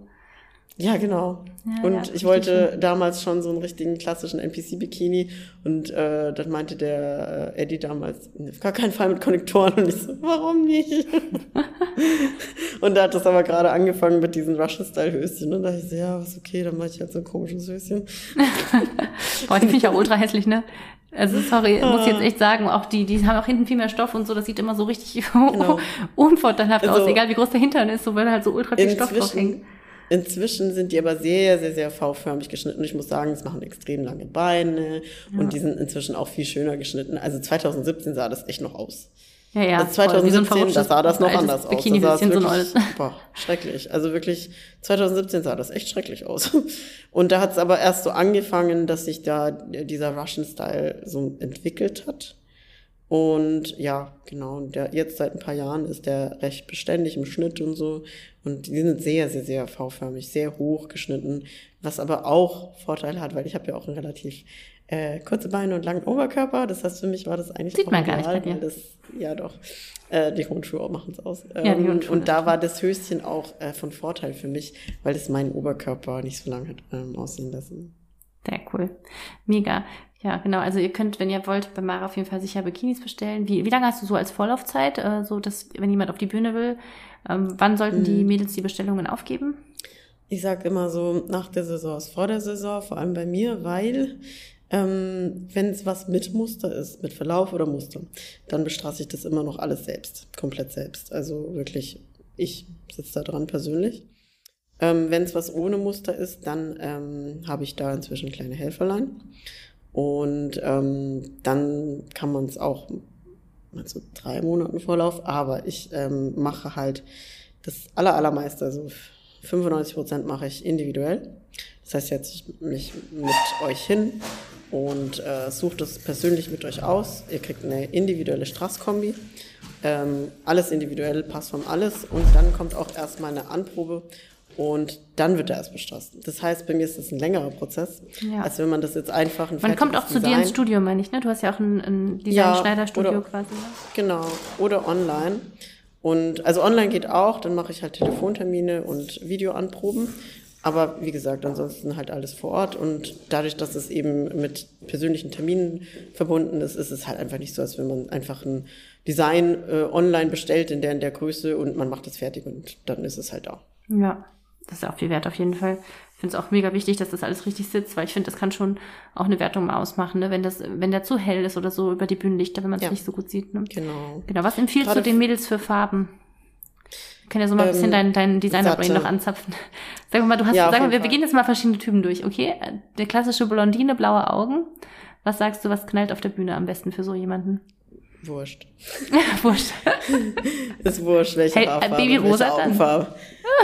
Ja, genau. Ja, und ja, ich wollte schön. damals schon so einen richtigen klassischen NPC-Bikini und äh, dann meinte der äh, Eddie damals, auf gar keinen Fall mit Konnektoren und ich so, warum nicht? [laughs] und da hat das aber gerade angefangen mit diesen Russian-Style-Höschen und da dachte ich so, ja, ist okay, dann mache ich halt so ein komisches Höschen. [laughs] Boah, die finde ich auch ultra hässlich, ne? Also sorry, muss ich Ah. jetzt echt sagen, auch die, die haben auch hinten viel mehr Stoff und so, das sieht immer so richtig Genau. [laughs] unvorteilhaft Also, aus, egal wie groß der Hintern ist, so weil halt so ultra viel Stoff drauf hängt. Inzwischen, sind die aber sehr, sehr, sehr V-förmig geschnitten. Und ich muss sagen, es machen extrem lange Beine und die sind inzwischen auch viel schöner geschnitten. Also 2017 sah das echt noch aus. Ja, ja. Also 2017, voll, wie so ein da sah das noch anders aus. Bikini Da sah es so wirklich, neues. boah, schrecklich. Also wirklich, 2017 sah das echt schrecklich aus. [laughs] Und da hat es aber erst so angefangen, dass sich da dieser Russian-Style so entwickelt hat. Und ja, genau. Und der, jetzt seit ein paar Jahren ist der recht beständig im Schnitt und so. Und die sind sehr, sehr, sehr V-förmig, sehr hoch geschnitten. Was aber auch Vorteile hat, weil ich habe ja auch einen relativ äh, kurze Beine und langen Oberkörper. Das heißt, für mich war das eigentlich Sieht man gar nicht bei dir. das, ja doch, äh, die hohen Schuhe machen es aus. Ja, die Ähm, hohen Schuhe, und da war das Höschen auch äh, von Vorteil für mich, weil es meinen Oberkörper nicht so lange hat ähm, aussehen lassen. Cool. Mega. Ja, genau. Also ihr könnt, wenn ihr wollt, bei Mara auf jeden Fall sicher Bikinis bestellen. Wie, wie lange hast du so als Vorlaufzeit, äh, so dass, wenn jemand auf die Bühne will, ähm, wann sollten die Mädels die Bestellungen aufgeben? Ich sag immer so, nach der Saison ist vor der Saison, vor allem bei mir, weil ähm, wenn es was mit Muster ist, mit Verlauf oder Muster, dann bestraße ich das immer noch alles selbst, komplett selbst. Also wirklich, ich sitze da dran persönlich. Ähm, wenn es was ohne Muster ist, dann ähm, habe ich da inzwischen kleine Helferlein. Und ähm, dann kann man es auch mit so drei Monaten Vorlauf, aber ich ähm, mache halt das aller, allermeiste, also 95 Prozent mache ich individuell. Das heißt, setze ich mich mit euch hin und äh, suche das persönlich mit euch aus. Ihr kriegt eine individuelle Straßkombi. Ähm, alles individuell, passt von alles. Und dann kommt auch erstmal eine Anprobe und dann wird er erst bestrasst. Das heißt, bei mir ist das ein längerer Prozess, Ja. als wenn man das jetzt einfach ein Man kommt auch zu dir ins Design- Studio, meine ich, ne? Du hast ja auch ein, ein Ja, Design-Schneiderstudio oder- quasi. Ne? Genau, oder online. Und also online geht auch, dann mache ich halt Telefontermine und Videoanproben. Aber wie gesagt, ansonsten halt alles vor Ort. Und dadurch, dass es eben mit persönlichen Terminen verbunden ist, ist es halt einfach nicht so, als wenn man einfach ein Design äh, online bestellt in der in der Größe und man macht es fertig und dann ist es halt da. Ja, das ist auch viel wert auf jeden Fall. Ich finde es auch mega wichtig, dass das alles richtig sitzt, weil ich finde, das kann schon auch eine Wertung mal ausmachen, ne? wenn das, wenn der zu hell ist oder so über die Bühnenlichter, wenn man es Ja. nicht so gut sieht. Ne? Genau. Genau. Was empfiehlst Gerade du den Mädels für Farben? Können ja so mal ein bisschen Ähm, dein, dein Designer-Brain noch anzapfen. [laughs] Sag mal, du hast, Ja, sag mal, wir, wir gehen jetzt mal verschiedene Typen durch, okay? Der klassische Blondine, blaue Augen. Was sagst du, was knallt auf der Bühne am besten für so jemanden? Wurscht. [laughs] Wurscht. [laughs] Ist wurscht, welche Hey, Haarfarbe, Babyrosa welche dann. Augenfarbe.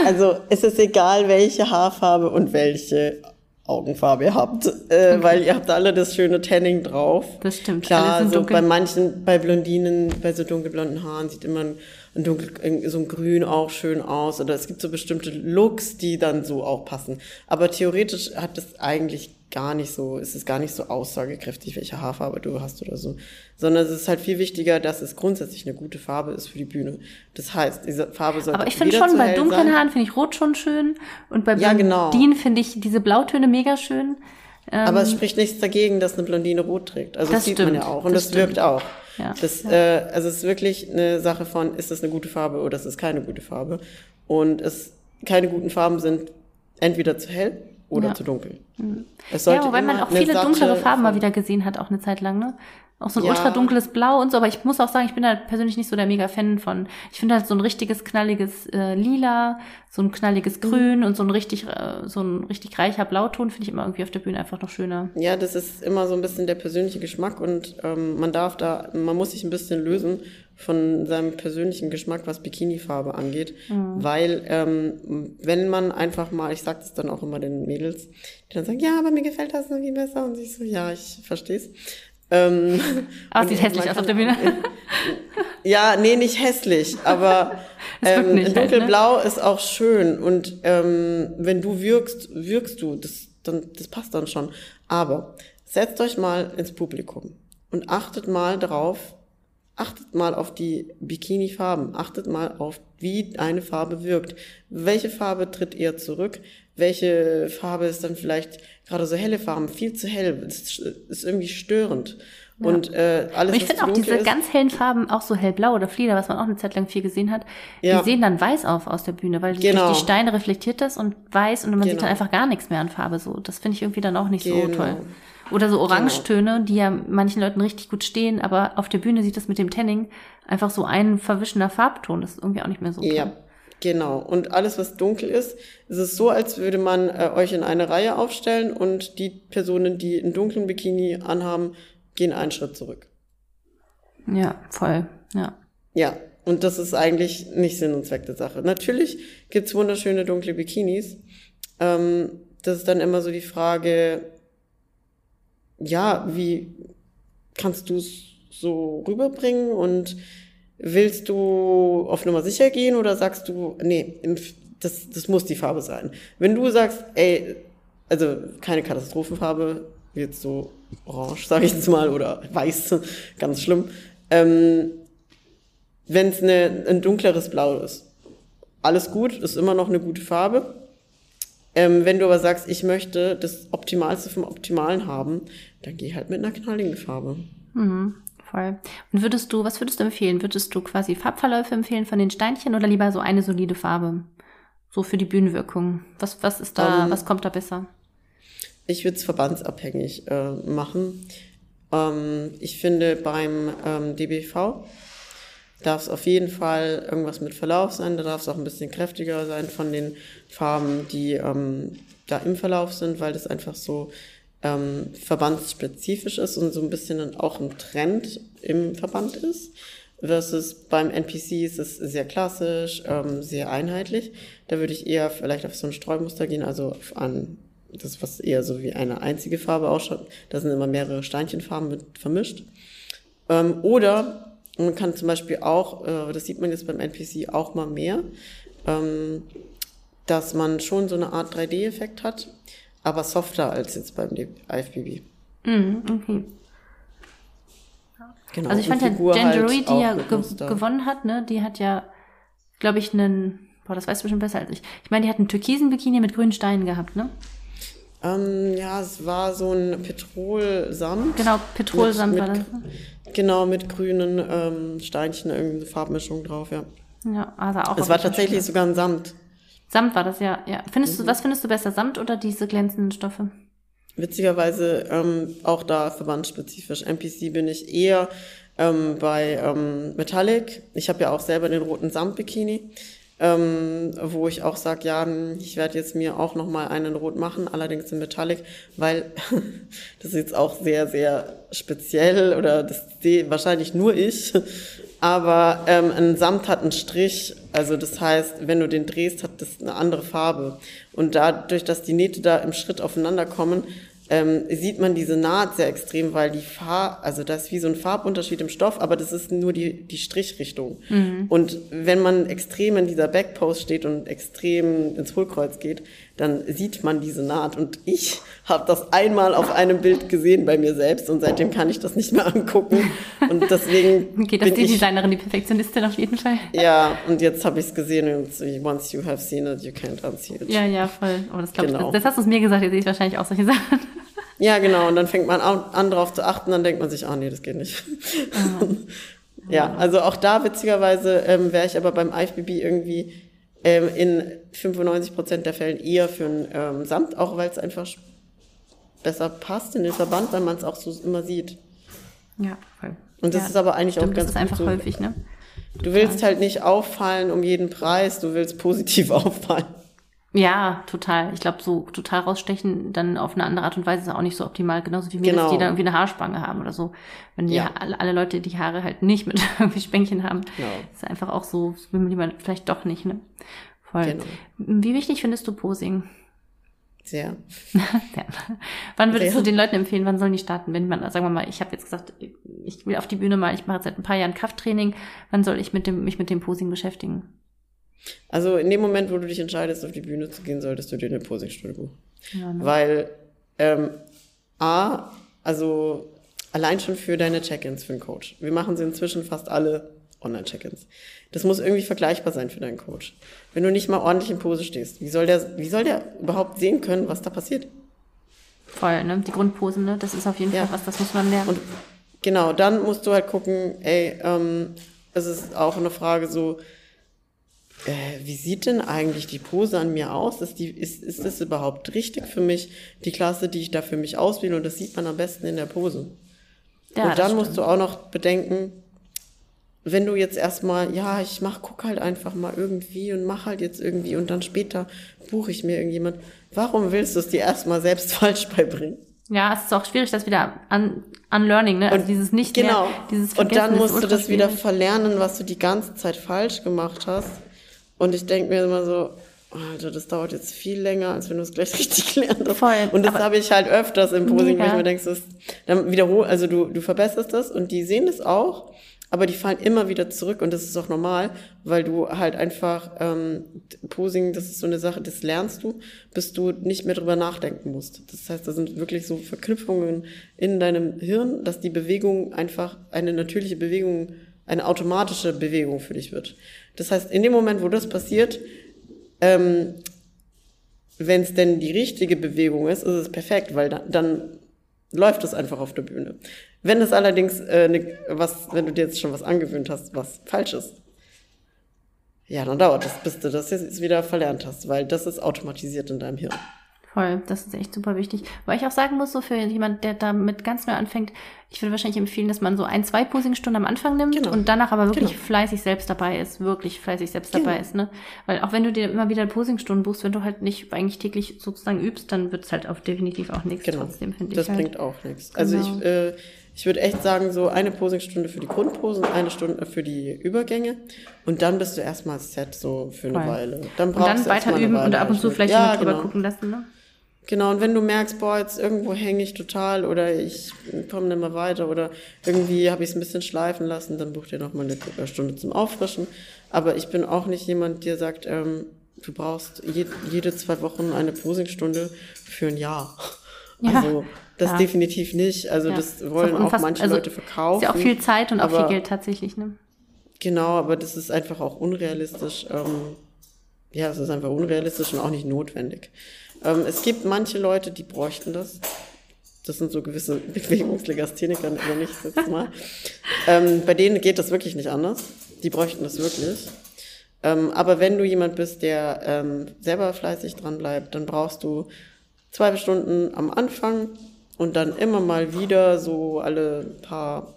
Also es ist egal, welche Haarfarbe und welche Augenfarbe ihr habt, äh, weil ihr habt alle das schöne Tanning drauf. Das stimmt. Klar, so dunkel. bei manchen, bei Blondinen, bei so dunkelblonden Haaren sieht immer ein, ein dunkel, so ein Grün auch schön aus. Oder es gibt so bestimmte Looks, die dann so auch passen. Aber theoretisch hat es eigentlich gar nicht so, ist es gar nicht so aussagekräftig, welche Haarfarbe du hast oder so. Sondern es ist halt viel wichtiger, dass es grundsätzlich eine gute Farbe ist für die Bühne. Das heißt, diese Farbe sollte Aber ich finde schon, bei dunklen sein. Haaren finde ich Rot schon schön. Und bei Ja, genau. Blondinen finde ich diese Blautöne mega schön. Ähm, Aber es spricht nichts dagegen, dass eine Blondine rot trägt. Also Das das sieht man stimmt, ja auch und das das, wirkt auch. Ja, Das, Äh, also es ist wirklich eine Sache von, ist das eine gute Farbe oder ist das keine gute Farbe? Und es keine guten Farben sind entweder zu hell oder Ja. zu dunkel. Es ja, sollte wobei man auch viele dunklere Farben mal wieder gesehen hat, auch eine Zeit lang, ne? Auch so ein Ja. ultra dunkles Blau und so, aber ich muss auch sagen, ich bin da persönlich nicht so der mega Fan von. Ich finde halt so ein richtiges knalliges äh, Lila, so ein Mhm. knalliges Grün und so ein richtig, äh, so ein richtig reicher Blauton finde ich immer irgendwie auf der Bühne einfach noch schöner. Ja, das ist immer so ein bisschen der persönliche Geschmack und ähm, man darf da, man muss sich ein bisschen lösen von seinem persönlichen Geschmack, was Bikini-Farbe angeht, Mhm. weil ähm, wenn man einfach mal, ich sage das dann auch immer den Mädels, die dann sagen, ja, aber mir gefällt das irgendwie besser und ich so, ja, ich versteh's. Ähm, Aber es [laughs] und sieht hässlich aus auf der Bühne. Ja, nee, nicht hässlich, aber [laughs] Es ähm, nicht halt, ne? dunkelblau ist auch schön und ähm, wenn du wirkst, wirkst du, das, dann, das passt dann schon. Aber setzt euch mal ins Publikum und achtet mal darauf, achtet mal auf die Bikini-Farben, achtet mal auf, wie eine Farbe wirkt. Welche Farbe tritt eher zurück? Welche Farbe ist dann vielleicht gerade so helle Farben, viel zu hell, das ist irgendwie störend. Und äh, alles, Aber ich finde auch diese ist, ganz hellen Farben, auch so hellblau oder Flieder, was man auch eine Zeit lang viel gesehen hat, Ja. die sehen dann weiß auf aus der Bühne, weil Genau. durch die Steine reflektiert das und weiß und man sieht Genau. dann einfach gar nichts mehr an Farbe so. Das finde ich irgendwie dann auch nicht so Genau. toll. Oder so Orangetöne, die ja manchen Leuten richtig gut stehen, aber auf der Bühne sieht das mit dem Tanning einfach so ein verwischender Farbton. Das ist irgendwie auch nicht mehr so toll. Ja, genau. Und alles, was dunkel ist, ist es so, als würde man äh, euch in eine Reihe aufstellen und die Personen, die einen dunklen Bikini anhaben, gehen einen Schritt zurück. Ja, voll. Ja. Ja, und das ist eigentlich nicht Sinn und Zweck der Sache. Natürlich gibt's wunderschöne dunkle Bikinis. Ähm, das ist dann immer so die Frage, ja, wie kannst du es so rüberbringen und willst du auf Nummer sicher gehen oder sagst du, nee, das, das muss die Farbe sein. Wenn du sagst, ey, also keine Katastrophenfarbe, jetzt so orange, sage ich jetzt mal, oder weiß, [laughs] ganz schlimm. Ähm, Wenn es ein dunkleres Blau ist, alles gut, ist immer noch eine gute Farbe. Ähm, wenn du aber sagst, ich möchte das Optimalste vom Optimalen haben, dann geh halt mit einer knalligen Farbe. Mhm, voll. Und würdest du, was würdest du empfehlen? Würdest du quasi Farbverläufe empfehlen von den Steinchen oder lieber so eine solide Farbe? So für die Bühnenwirkung. Was, was ist da, um, ähm, was kommt da besser? Ich würde es verbandsabhängig äh, machen. Ähm, ich finde beim ähm, DBV darf es auf jeden Fall irgendwas mit Verlauf sein. Da darf es auch ein bisschen kräftiger sein von den Farben, die ähm, da im Verlauf sind, weil das einfach so ähm, verbandsspezifisch ist und so ein bisschen dann auch ein Trend im Verband ist. Versus beim NPC ist es sehr klassisch, ähm, sehr einheitlich. Da würde ich eher vielleicht auf so ein Streumuster gehen, also an das, was eher so wie eine einzige Farbe ausschaut. Da sind immer mehrere Steinchenfarben mit vermischt. Ähm, oder man kann zum Beispiel auch, äh, das sieht man jetzt beim NPC auch mal mehr, ähm, dass man schon so eine Art 3D-Effekt hat, aber softer als jetzt beim IFBB. Mm, okay. Genau, also ich fand ja Gendry, halt die ja ge gewonnen hat, ne, die hat ja, glaube ich, einen, boah, das weißt du bestimmt besser als ich. Ich meine, die hat einen türkisen Bikini mit grünen Steinen gehabt, ne? Ähm, ja, es war so ein Petrolsamt. Genau, Petrolsamt mit, war das. Genau, mit grünen ähm, Steinchen, irgendeine Farbmischung drauf, ja. Ja, also auch. Es war tatsächlich sogar ein Samt. Samt war das, ja. ja. Findest mhm. du, was findest du besser, Samt oder diese glänzenden Stoffe? Witzigerweise ähm, auch da verbandsspezifisch. NPC bin ich eher ähm, bei ähm, Metallic. Ich habe ja auch selber den roten Samt-Bikini ähm, wo ich auch sage, ja, hm, ich werde jetzt mir auch nochmal einen rot machen, allerdings in Metallic, weil [laughs] das ist jetzt auch sehr, sehr speziell oder das sehe wahrscheinlich nur ich, aber ähm, ein Samt hat einen Strich, also das heißt, wenn du den drehst, hat das eine andere Farbe. Und dadurch, dass die Nähte da im Schritt aufeinander kommen, ähm, sieht man diese Naht sehr extrem, weil die Farb, also das ist wie so ein Farbunterschied im Stoff, aber das ist nur die, die Strichrichtung. Mhm. Und wenn man extrem in dieser Backpost steht und extrem ins Hohlkreuz geht, dann sieht man diese Naht. Und ich habe das einmal auf einem Bild gesehen bei mir selbst und seitdem kann ich das nicht mehr angucken. Und deswegen. [laughs] Geht das die ich, Designerin, die Perfektionistin auf jeden Fall? Ja, und jetzt habe ich es gesehen und once you have seen it, you can't unsee it. Ja, ja, voll. Oh, das, glaub genau. ich, das, das hast du es mir gesagt, jetzt sehe ich wahrscheinlich auch solche Sachen. [laughs] Ja, genau. Und dann fängt man an, darauf zu achten, dann denkt man sich, ah nee, das geht nicht. Oh. [laughs] ja, also auch da witzigerweise ähm, wäre ich aber beim IFBB irgendwie ähm, in 95 Prozent der Fällen eher für ein ähm, Samt, auch weil es einfach besser passt in den Verband, weil man es auch so immer sieht. Ja, voll. Und das ja, ist aber eigentlich stimmt, auch ganz das ist einfach so. häufig, ne? Du willst halt nicht auffallen um jeden Preis, du willst positiv [laughs] auffallen. Ja, total. Ich glaube, so total rausstechen dann auf eine andere Art und Weise ist auch nicht so optimal. Genauso wie wir, genau. die dann irgendwie eine Haarspange haben oder so. Wenn die ja. alle, alle, Leute die Haare halt nicht mit [laughs] irgendwie Spänkchen haben, genau. ist einfach auch so, will man vielleicht doch nicht, ne? Voll. Genau. Wie wichtig findest du Posing? Sehr. [laughs] ja. Wann würdest Sehr. du den Leuten empfehlen, wann sollen die starten? Wenn man, sagen wir mal, ich habe jetzt gesagt, ich will auf die Bühne mal, ich mache seit ein paar Jahren Krafttraining, wann soll ich mit dem, mich mit dem Posing beschäftigen? Also in dem Moment, wo du dich entscheidest, auf die Bühne zu gehen, solltest du dir eine Posingstunde buchen. Ja, ne? Weil ähm, A, also allein schon für deine Check-ins für den Coach. Wir machen sie inzwischen fast alle Online-Check-ins. Das muss irgendwie vergleichbar sein für deinen Coach. Wenn du nicht mal ordentlich in Pose stehst, wie soll der, wie soll der überhaupt sehen können, was da passiert? Voll, ne? Die Grundposen, ne? Das ist auf jeden ja. Fall was, das muss man lernen. Und genau, dann musst du halt gucken, ey, ähm, es ist auch eine Frage so, äh, wie sieht denn eigentlich die Pose an mir aus? Ist, die, ist, ist das überhaupt richtig für mich, die Klasse, die ich da für mich auswähle? Und das sieht man am besten in der Pose. Ja, und dann musst du auch noch bedenken, wenn du jetzt erstmal, ja, ich mach, guck halt einfach mal irgendwie und mach halt jetzt irgendwie und dann später buche ich mir irgendjemand. Warum willst du es dir erstmal selbst [laughs] falsch beibringen? Ja, es ist auch schwierig, das wieder un unlearning, ne? Also Und dieses nicht genau. mehr, dieses Und dann Vergessen musst du das wieder verlernen, was du die ganze Zeit falsch gemacht hast. Und ich denke mir immer so, Alter, das dauert jetzt viel länger, als wenn du es gleich [laughs] richtig gelernt hast. Voll, Und das habe ich halt öfters im Posing, wo ich mir denke, so ist, dann wiederhol, also du, du verbesserst das und die sehen das auch, aber die fallen immer wieder zurück und das ist auch normal, weil du halt einfach ähm, Posing, das ist so eine Sache, das lernst du, bis du nicht mehr drüber nachdenken musst. Das heißt, da sind wirklich so Verknüpfungen in deinem Hirn, dass die Bewegung einfach eine natürliche Bewegung, eine automatische Bewegung für dich wird. Das heißt, in dem Moment, wo das passiert, ähm, wenn es denn die richtige Bewegung ist, ist es perfekt, weil dann, dann läuft es einfach auf der Bühne. Wenn es allerdings äh, ne, was, wenn du dir jetzt schon was angewöhnt hast, was falsch ist, ja, dann dauert es, bis du das jetzt wieder verlernt hast, weil das ist automatisiert in deinem Hirn. Voll, das ist echt super wichtig. Weil ich auch sagen muss, so für jemand, der damit ganz neu anfängt, ich würde wahrscheinlich empfehlen, dass man so ein, zwei Posingstunden am Anfang nimmt Genau. und danach aber wirklich Genau. fleißig selbst dabei ist, wirklich fleißig selbst Genau. dabei ist, ne? Weil auch wenn du dir immer wieder Posingstunden buchst, wenn du halt nicht eigentlich täglich sozusagen übst, dann wird es halt auch definitiv auch nichts Genau. trotzdem, finde ich. Das halt. bringt auch nichts. Also Genau. ich, äh, ich würde echt sagen, so eine Posingstunde für die Grundposen, eine Stunde für die Übergänge und dann bist du erstmal set so für eine Voll. Weile. Dann Und brauchst dann du weiter üben und ab und zu vielleicht ja, mal drüber genau. gucken lassen, ne? Genau, und wenn du merkst, boah, jetzt irgendwo hänge ich total oder ich komme nicht mehr weiter oder irgendwie habe ich es ein bisschen schleifen lassen, dann buch dir noch mal eine Stunde zum Auffrischen. Aber ich bin auch nicht jemand, der sagt, ähm, du brauchst je, jede zwei Wochen eine Posingstunde für ein Jahr. Ja, also das ja. definitiv nicht. Also Ja. das wollen auch unfassbar- manche also, Leute verkaufen. Ist ja auch viel Zeit und auch viel Geld tatsächlich, ne? Genau, aber das ist einfach auch unrealistisch. Ähm, ja, es ist einfach unrealistisch und auch nicht notwendig. Ähm, es gibt manche Leute, die bräuchten das. Das sind so gewisse [laughs] Bewegungslegastheniker, ich es jetzt mal. ähm, bei denen geht das wirklich nicht anders. Die bräuchten das wirklich. Ähm, aber wenn du jemand bist, der ähm, selber fleißig dran bleibt, dann brauchst du zwei Stunden am Anfang und dann immer mal wieder so alle paar,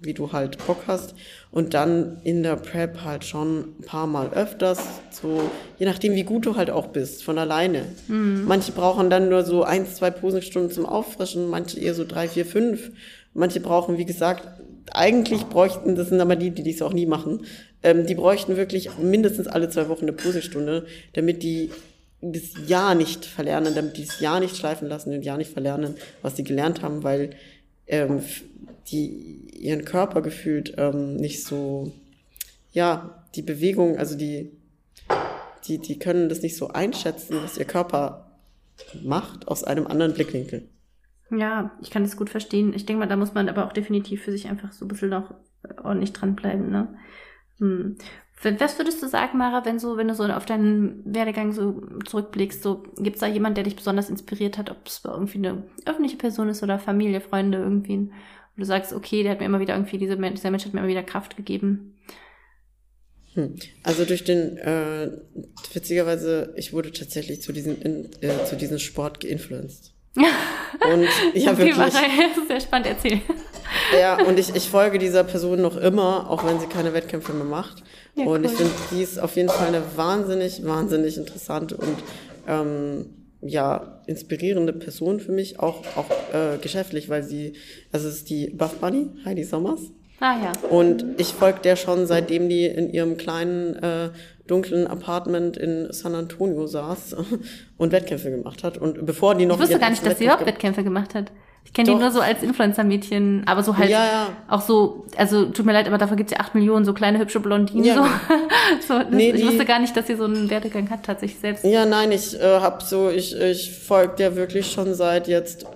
wie du halt Bock hast. Und dann in der Prep halt schon ein paar Mal öfters, so je nachdem, wie gut du halt auch bist, von alleine. Manche brauchen dann nur so eins, zwei Posenstunden zum Auffrischen, manche eher so drei, vier, fünf. Manche brauchen, wie gesagt, eigentlich bräuchten, das sind aber die, die dies auch nie machen, ähm, die bräuchten wirklich mindestens alle zwei Wochen eine Posenstunde, damit die das Jahr nicht verlernen, damit die das Jahr nicht schleifen lassen, und Jahr nicht verlernen, was sie gelernt haben, weil ähm, die ihren Körper gefühlt ähm, nicht so, ja, die Bewegung, also die, die, die können das nicht so einschätzen, was ihr Körper macht, aus einem anderen Blickwinkel. Ja, ich kann das gut verstehen. Ich denke mal, da muss man aber auch definitiv für sich einfach so ein bisschen noch ordentlich dranbleiben, ne? Hm. Was würdest du sagen, Mara, wenn so, wenn du so auf deinen Werdegang so zurückblickst, so gibt's da jemand, der dich besonders inspiriert hat, ob es irgendwie eine öffentliche Person ist oder Familie, Freunde, irgendwie, wo du sagst, okay, der hat mir immer wieder irgendwie, diese Mensch, dieser Mensch hat mir immer wieder Kraft gegeben. Hm. Also durch den, äh, witzigerweise, ich wurde tatsächlich zu diesem, äh, zu diesem Sport geinfluenced. [laughs] Und ja, Okay, wirklich. Mara, das [laughs] ist sehr spannend, erzähl. Ja, und ich, ich folge dieser Person noch immer, auch wenn sie keine Wettkämpfe mehr macht. Ja, und ich cool. finde, die ist auf jeden Fall eine wahnsinnig, wahnsinnig interessante und ähm, ja, inspirierende Person für mich, auch, auch äh, geschäftlich, weil sie, also es ist die Buff Bunny, Heidi Sommers. Ah ja. Und ich folge der schon, seitdem die in ihrem kleinen, äh, dunklen Apartment in San Antonio saß [laughs] und Wettkämpfe gemacht hat. Und bevor die noch Ich wusste gar nicht, dass sie überhaupt Wettkämpfe gemacht hat. Ich kenne die nur so als Influencer-Mädchen, aber so halt Ja, ja. auch so, also tut mir leid, aber dafür gibt's ja acht Millionen so kleine hübsche Blondinen. Ja. So. [laughs] so das, Nee, ich wusste gar nicht, dass sie so einen Werdegang hat, tatsächlich selbst. Ja, nein, ich äh, hab so, ich, ich folge der wirklich schon seit jetzt,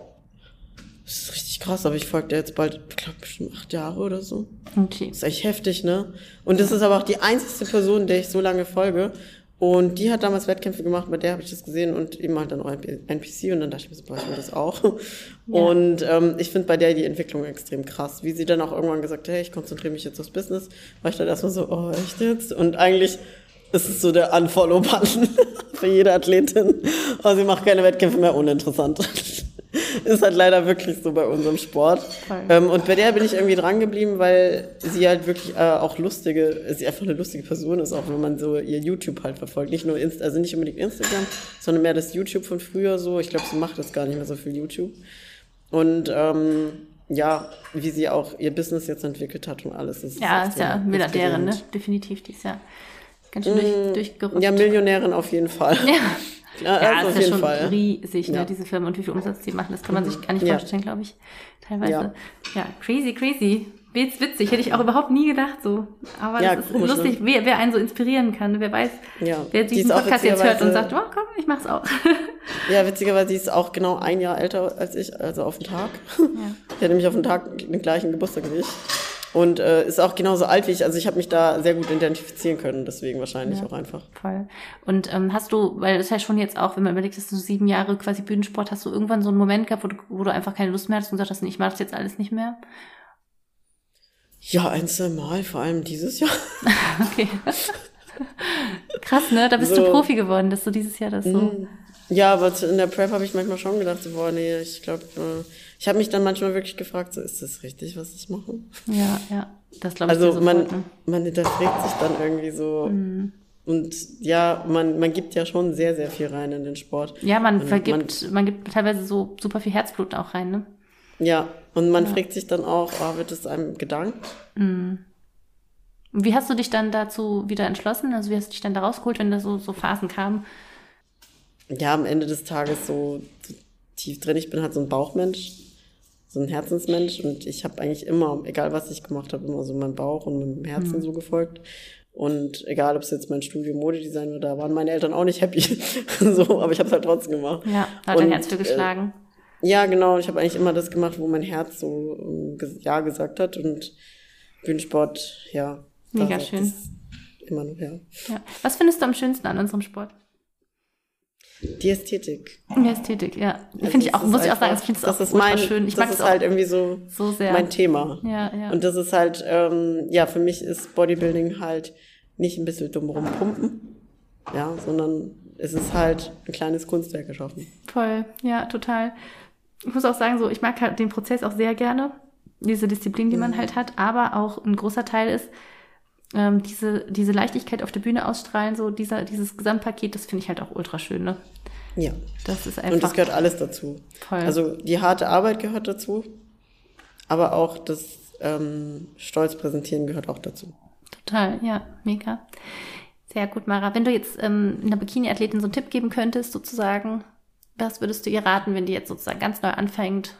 das ist richtig krass, aber ich folge der jetzt bald, ich glaube bestimmt acht Jahre oder so. Okay. Das ist echt heftig, ne? Und das ist aber auch die einzige Person, der ich so lange folge. Und die hat damals Wettkämpfe gemacht, bei der habe ich das gesehen und eben halt dann auch NPC und dann dachte ich mir so, boah, ich will das auch. [laughs] Und ähm, ich finde bei der die Entwicklung extrem krass. Wie sie dann auch irgendwann gesagt hat, hey, ich konzentriere mich jetzt aufs Business, war ich dann erstmal so, oh, echt jetzt? Und eigentlich ist es so der Unfollow-Button [laughs] für jede Athletin. Aber sie macht keine Wettkämpfe mehr uninteressant. [laughs] [laughs] ist halt leider wirklich so bei unserem Sport. Ähm, und bei der bin ich irgendwie dran geblieben, weil sie halt wirklich äh, auch lustige, sie einfach eine lustige Person ist, auch wenn man so ihr YouTube halt verfolgt. Nicht nur Inst also nicht unbedingt Instagram, sondern mehr das YouTube von früher so. Ich glaube, sie macht jetzt gar nicht mehr so viel YouTube. Und ähm, ja, wie sie auch ihr Business jetzt entwickelt hat und alles. Das ja, ist ja Milliardärin, ne? Definitiv, die ist ja ganz schön durch, mm, durchgerückt. Ja, Millionärin auf jeden Fall. Ja. [laughs] Ja, ja das ist ja schon Fall. riesig, ne, ja. diese Firmen und wie viel Umsatz die machen. Das kann man sich gar nicht ja. vorstellen, glaube ich. Teilweise. Ja. crazy, crazy. Jetzt witzig, hätte ich auch überhaupt nie gedacht so. Aber das ist komisch, lustig, ne? wer, wer einen so inspirieren kann. Wer weiß, wer diesen Podcast jetzt hört und sagt, oh komm, ich mach's auch. [laughs] Ja, witzigerweise, die ist auch genau ein Jahr älter als ich, also auf den Tag. Ja. [laughs] Die hat nämlich auf den Tag den gleichen Geburtstag wie ich. Und äh, ist auch genauso alt wie ich. Also ich habe mich da sehr gut identifizieren können, deswegen wahrscheinlich ja, auch einfach. Voll. Und ähm, hast du, weil das ist ja schon jetzt auch, wenn man überlegt, dass du sieben Jahre quasi Bühnensport, hast du irgendwann so einen Moment gehabt, wo du, wo du einfach keine Lust mehr hast und gesagt hast, ich mache das jetzt alles nicht mehr? Ja, ein, zwei Mal, vor allem dieses Jahr. [laughs] okay. Krass, ne? Da bist so. du Profi geworden, dass du dieses Jahr das so. Mhm. Ja, aber in der Prep habe ich manchmal schon gedacht, so, boah, nee, ich glaube, äh, ich habe mich dann manchmal wirklich gefragt, so, ist das richtig, was ich mache? Ja, ja, das glaube ich Also sofort, man, ne? man hinterfragt sich dann irgendwie so. Mhm. Und ja, man, man gibt ja schon sehr, sehr viel rein in den Sport. Ja, man und vergibt, man, man gibt teilweise so super viel Herzblut auch rein, ne? Ja, und man ja. fragt sich dann auch, oh, wird es einem gedankt? Mhm. Wie hast du dich dann dazu wieder entschlossen? Also wie hast du dich dann da rausgeholt, wenn da so, so Phasen kamen? ja, am Ende des Tages so, so tief drin. Ich bin halt so ein Bauchmensch, so ein Herzensmensch und ich habe eigentlich immer, egal was ich gemacht habe, immer so meinem Bauch und meinem Herzen mhm. so gefolgt. Und egal, ob es jetzt mein Studium Modedesign war, da waren meine Eltern auch nicht happy. [laughs] so, aber ich habe es halt trotzdem gemacht. Ja, da hat dein Herz für geschlagen. Äh, ja, genau. Ich habe eigentlich immer das gemacht, wo mein Herz so äh, ja gesagt hat. Und Bühnensport, ja. Mega schön. Immer noch, ja. ja. Was findest du am schönsten an unserem Sport? Die Ästhetik. Die Ästhetik, ja. Also finde ich auch, muss ich auch sagen, ich finde es auch mein, schön. Ich das ist halt irgendwie so, so sehr. mein Thema. Ja, ja. Und das ist halt, ähm, ja, für mich ist Bodybuilding halt nicht ein bisschen dumm rumpumpen, ja, sondern es ist halt ein kleines Kunstwerk geschaffen. Voll, ja, total. Ich muss auch sagen, so, ich mag halt den Prozess auch sehr gerne, diese Disziplin, die man mhm. halt hat, aber auch ein großer Teil ist, ähm, diese, diese Leichtigkeit auf der Bühne ausstrahlen, so dieser, dieses Gesamtpaket, das finde ich halt auch ultra schön, ne? Ja. Das ist einfach. Und das gehört alles dazu. Voll. Also die harte Arbeit gehört dazu, aber auch das ähm, Stolz präsentieren gehört auch dazu. Total, ja, mega. Sehr gut, Mara. Wenn du jetzt ähm, einer Bikini-Athletin so einen Tipp geben könntest, sozusagen, was würdest du ihr raten, wenn die jetzt sozusagen ganz neu anfängt,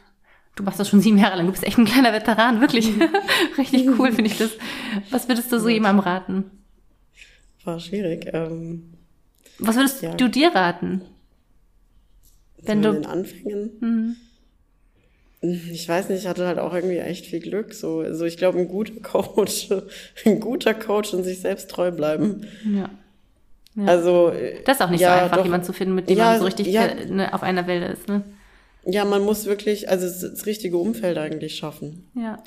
Du machst das schon sieben Jahre lang. Du bist echt ein kleiner Veteran, wirklich. [laughs] [laughs] Richtig cool finde ich das. Was würdest du so jemandem raten? War schwierig. Ähm, Was würdest ja. du dir raten? Wenn du den Anfängen. Mhm. Ich weiß nicht, ich hatte halt auch irgendwie echt viel Glück. So, also ich glaube, ein guter [laughs] Coach, ein guter Coach und sich selbst treu bleiben. Ja. ja. Also das ist auch nicht ja, so einfach, doch, jemanden zu finden, mit dem man so richtig ne, auf einer Welle ist. Ne? Ja, man muss wirklich, also das, richtige Umfeld eigentlich schaffen. Ja.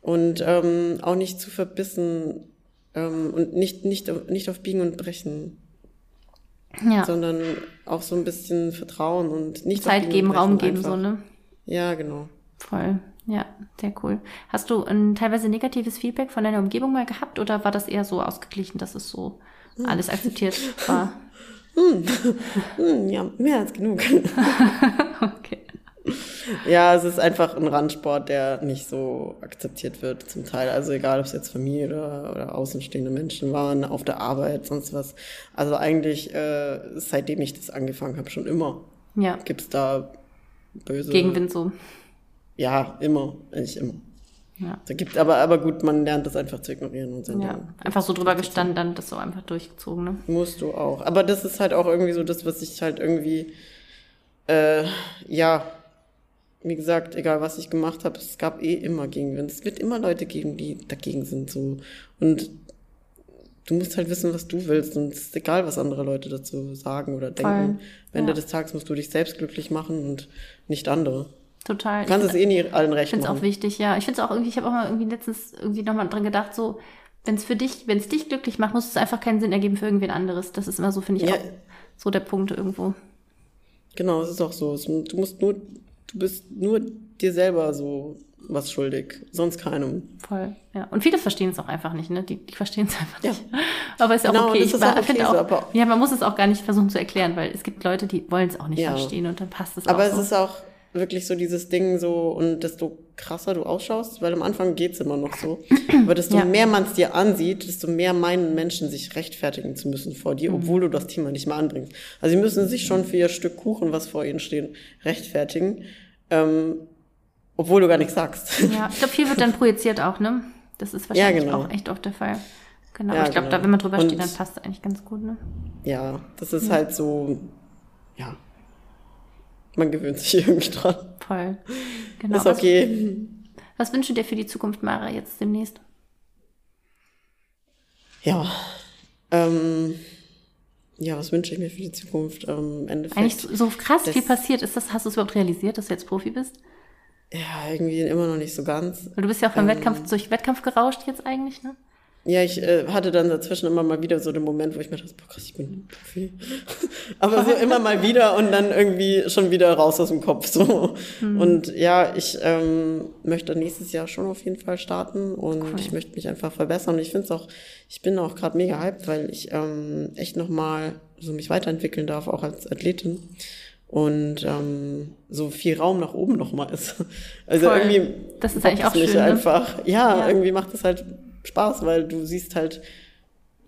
Und ähm, auch nicht zu verbissen ähm, und nicht, nicht, nicht auf Biegen und Brechen. Ja. Sondern auch so ein bisschen Vertrauen und nicht Zeit geben, Raum geben, einfach. so, ne? Ja, genau. Voll. Ja, sehr cool. Hast du ein teilweise negatives Feedback von deiner Umgebung mal gehabt oder war das eher so ausgeglichen, dass es so hm. alles akzeptiert war? [laughs] Hm. Hm, ja, mehr als genug. [laughs] okay. Ja, es ist einfach ein Randsport, der nicht so akzeptiert wird zum Teil. Also egal, ob es jetzt Familie oder, oder außenstehende Menschen waren, auf der Arbeit, sonst was. Also eigentlich, äh, seitdem ich das angefangen habe, schon immer. Ja. Gibt's da böse. Gegenwind so. Ja, immer. Eigentlich immer. Ja. Da gibt, aber, aber gut, man lernt das einfach zu ignorieren und sein ja. Einfach so drüber gestanden, dann das so einfach durchgezogen, ne? Musst du auch. Aber das ist halt auch irgendwie so das, was ich halt irgendwie, äh, ja, wie gesagt, egal was ich gemacht habe, es gab eh immer Gegenwind. Es wird immer Leute geben, die dagegen sind, so. Und du musst halt wissen, was du willst und es ist egal, was andere Leute dazu sagen oder denken. Am Ende ja. des Tages musst du dich selbst glücklich machen und nicht andere. Total. Du kannst es eh nie allen recht Ich finde es auch wichtig, ja. Ich finde es auch irgendwie, ich habe auch mal irgendwie letztens irgendwie nochmal dran gedacht, so, wenn es für dich, wenn es dich glücklich macht, muss es einfach keinen Sinn ergeben für irgendwen anderes. Das ist immer so, finde ich, ja. auch so der Punkt irgendwo. Genau, es ist auch so. Du musst nur, du bist nur dir selber so was schuldig, sonst keinem. Voll, ja. Und viele verstehen es auch einfach nicht, ne? Die, die verstehen es einfach nicht. Ja. [laughs] Aber ist ja genau, auch okay. Ich auch finde auch, so, ja, man muss es auch gar nicht versuchen zu erklären, weil es gibt Leute, die wollen es auch nicht ja. verstehen und dann passt es aber auch. Aber es so. ist auch, wirklich so dieses Ding so und desto krasser du ausschaust, weil am Anfang geht's immer noch so. [clears throat] Aber desto Ja. mehr man es dir ansieht, desto mehr meinen Menschen sich rechtfertigen zu müssen vor dir, obwohl du das Thema nicht mal anbringst. Also sie müssen sich schon für ihr Stück Kuchen, was vor ihnen steht, rechtfertigen, ähm, obwohl du gar nichts sagst. Ja, ich glaube, viel wird dann [laughs] projiziert auch, ne? Das ist wahrscheinlich genau. auch echt oft der Fall. Genau, Ja, ich glaube, genau. da, wenn man drüber steht, Und- dann passt es eigentlich ganz gut, ne? ja, das ist halt so, ja. Man gewöhnt sich [laughs] irgendwie dran. Voll. Genau. ist okay. Was, [laughs] was wünschst du dir für die Zukunft, Mara, jetzt demnächst? Ja. Ähm, ja, was wünsche ich mir für die Zukunft? Ähm, Endeffekt. Eigentlich so, so krass viel passiert. Ist das, hast du es überhaupt realisiert, dass du jetzt Profi bist? Ja, irgendwie immer noch nicht so ganz. Du bist ja auch vom Ähm. Wettkampf durch Wettkampf gerauscht jetzt eigentlich, ne? Ja, ich äh, hatte dann dazwischen immer mal wieder so den Moment, wo ich mir dachte, boah, krass, ich bin Profi. [laughs] Aber so immer mal wieder und dann irgendwie schon wieder raus aus dem Kopf. So. Hm. Und ja, ich ähm, möchte nächstes Jahr schon auf jeden Fall starten und Cool. ich möchte mich einfach verbessern. Und ich finde es auch, ich bin auch gerade mega hyped, weil ich ähm, echt nochmal so mich weiterentwickeln darf, auch als Athletin. Und ähm, so viel Raum nach oben nochmal ist. [laughs] Also Voll. irgendwie Das ist eigentlich auch schön, ne? einfach. Ja, Ja. irgendwie macht es halt Spaß, weil du siehst halt,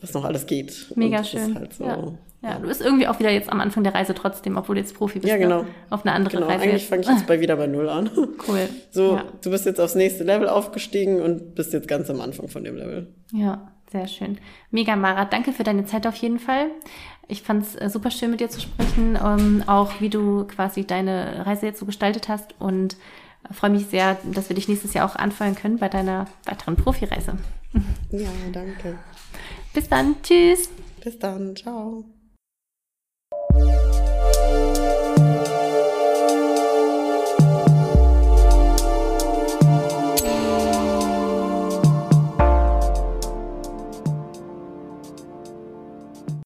was noch alles geht. Mega schön. Halt so, ja. ja, du bist irgendwie auch wieder jetzt am Anfang der Reise trotzdem, obwohl du jetzt Profi bist. Ja, genau. Ne? Auf eine andere Genau, Reise. eigentlich fange ich jetzt bei wieder bei Null an. [laughs] Cool. So, Ja. du bist jetzt aufs nächste Level aufgestiegen und bist jetzt ganz am Anfang von dem Level. Ja, sehr schön. Mega, Mara. Danke für deine Zeit auf jeden Fall. Ich fand es äh, super schön, mit dir zu sprechen, ähm, auch wie du quasi deine Reise jetzt so gestaltet hast und äh, freue mich sehr, dass wir dich nächstes Jahr auch anfeuern können bei deiner weiteren Profireise. Ja, danke. Bis dann. Tschüss. Bis dann. Ciao.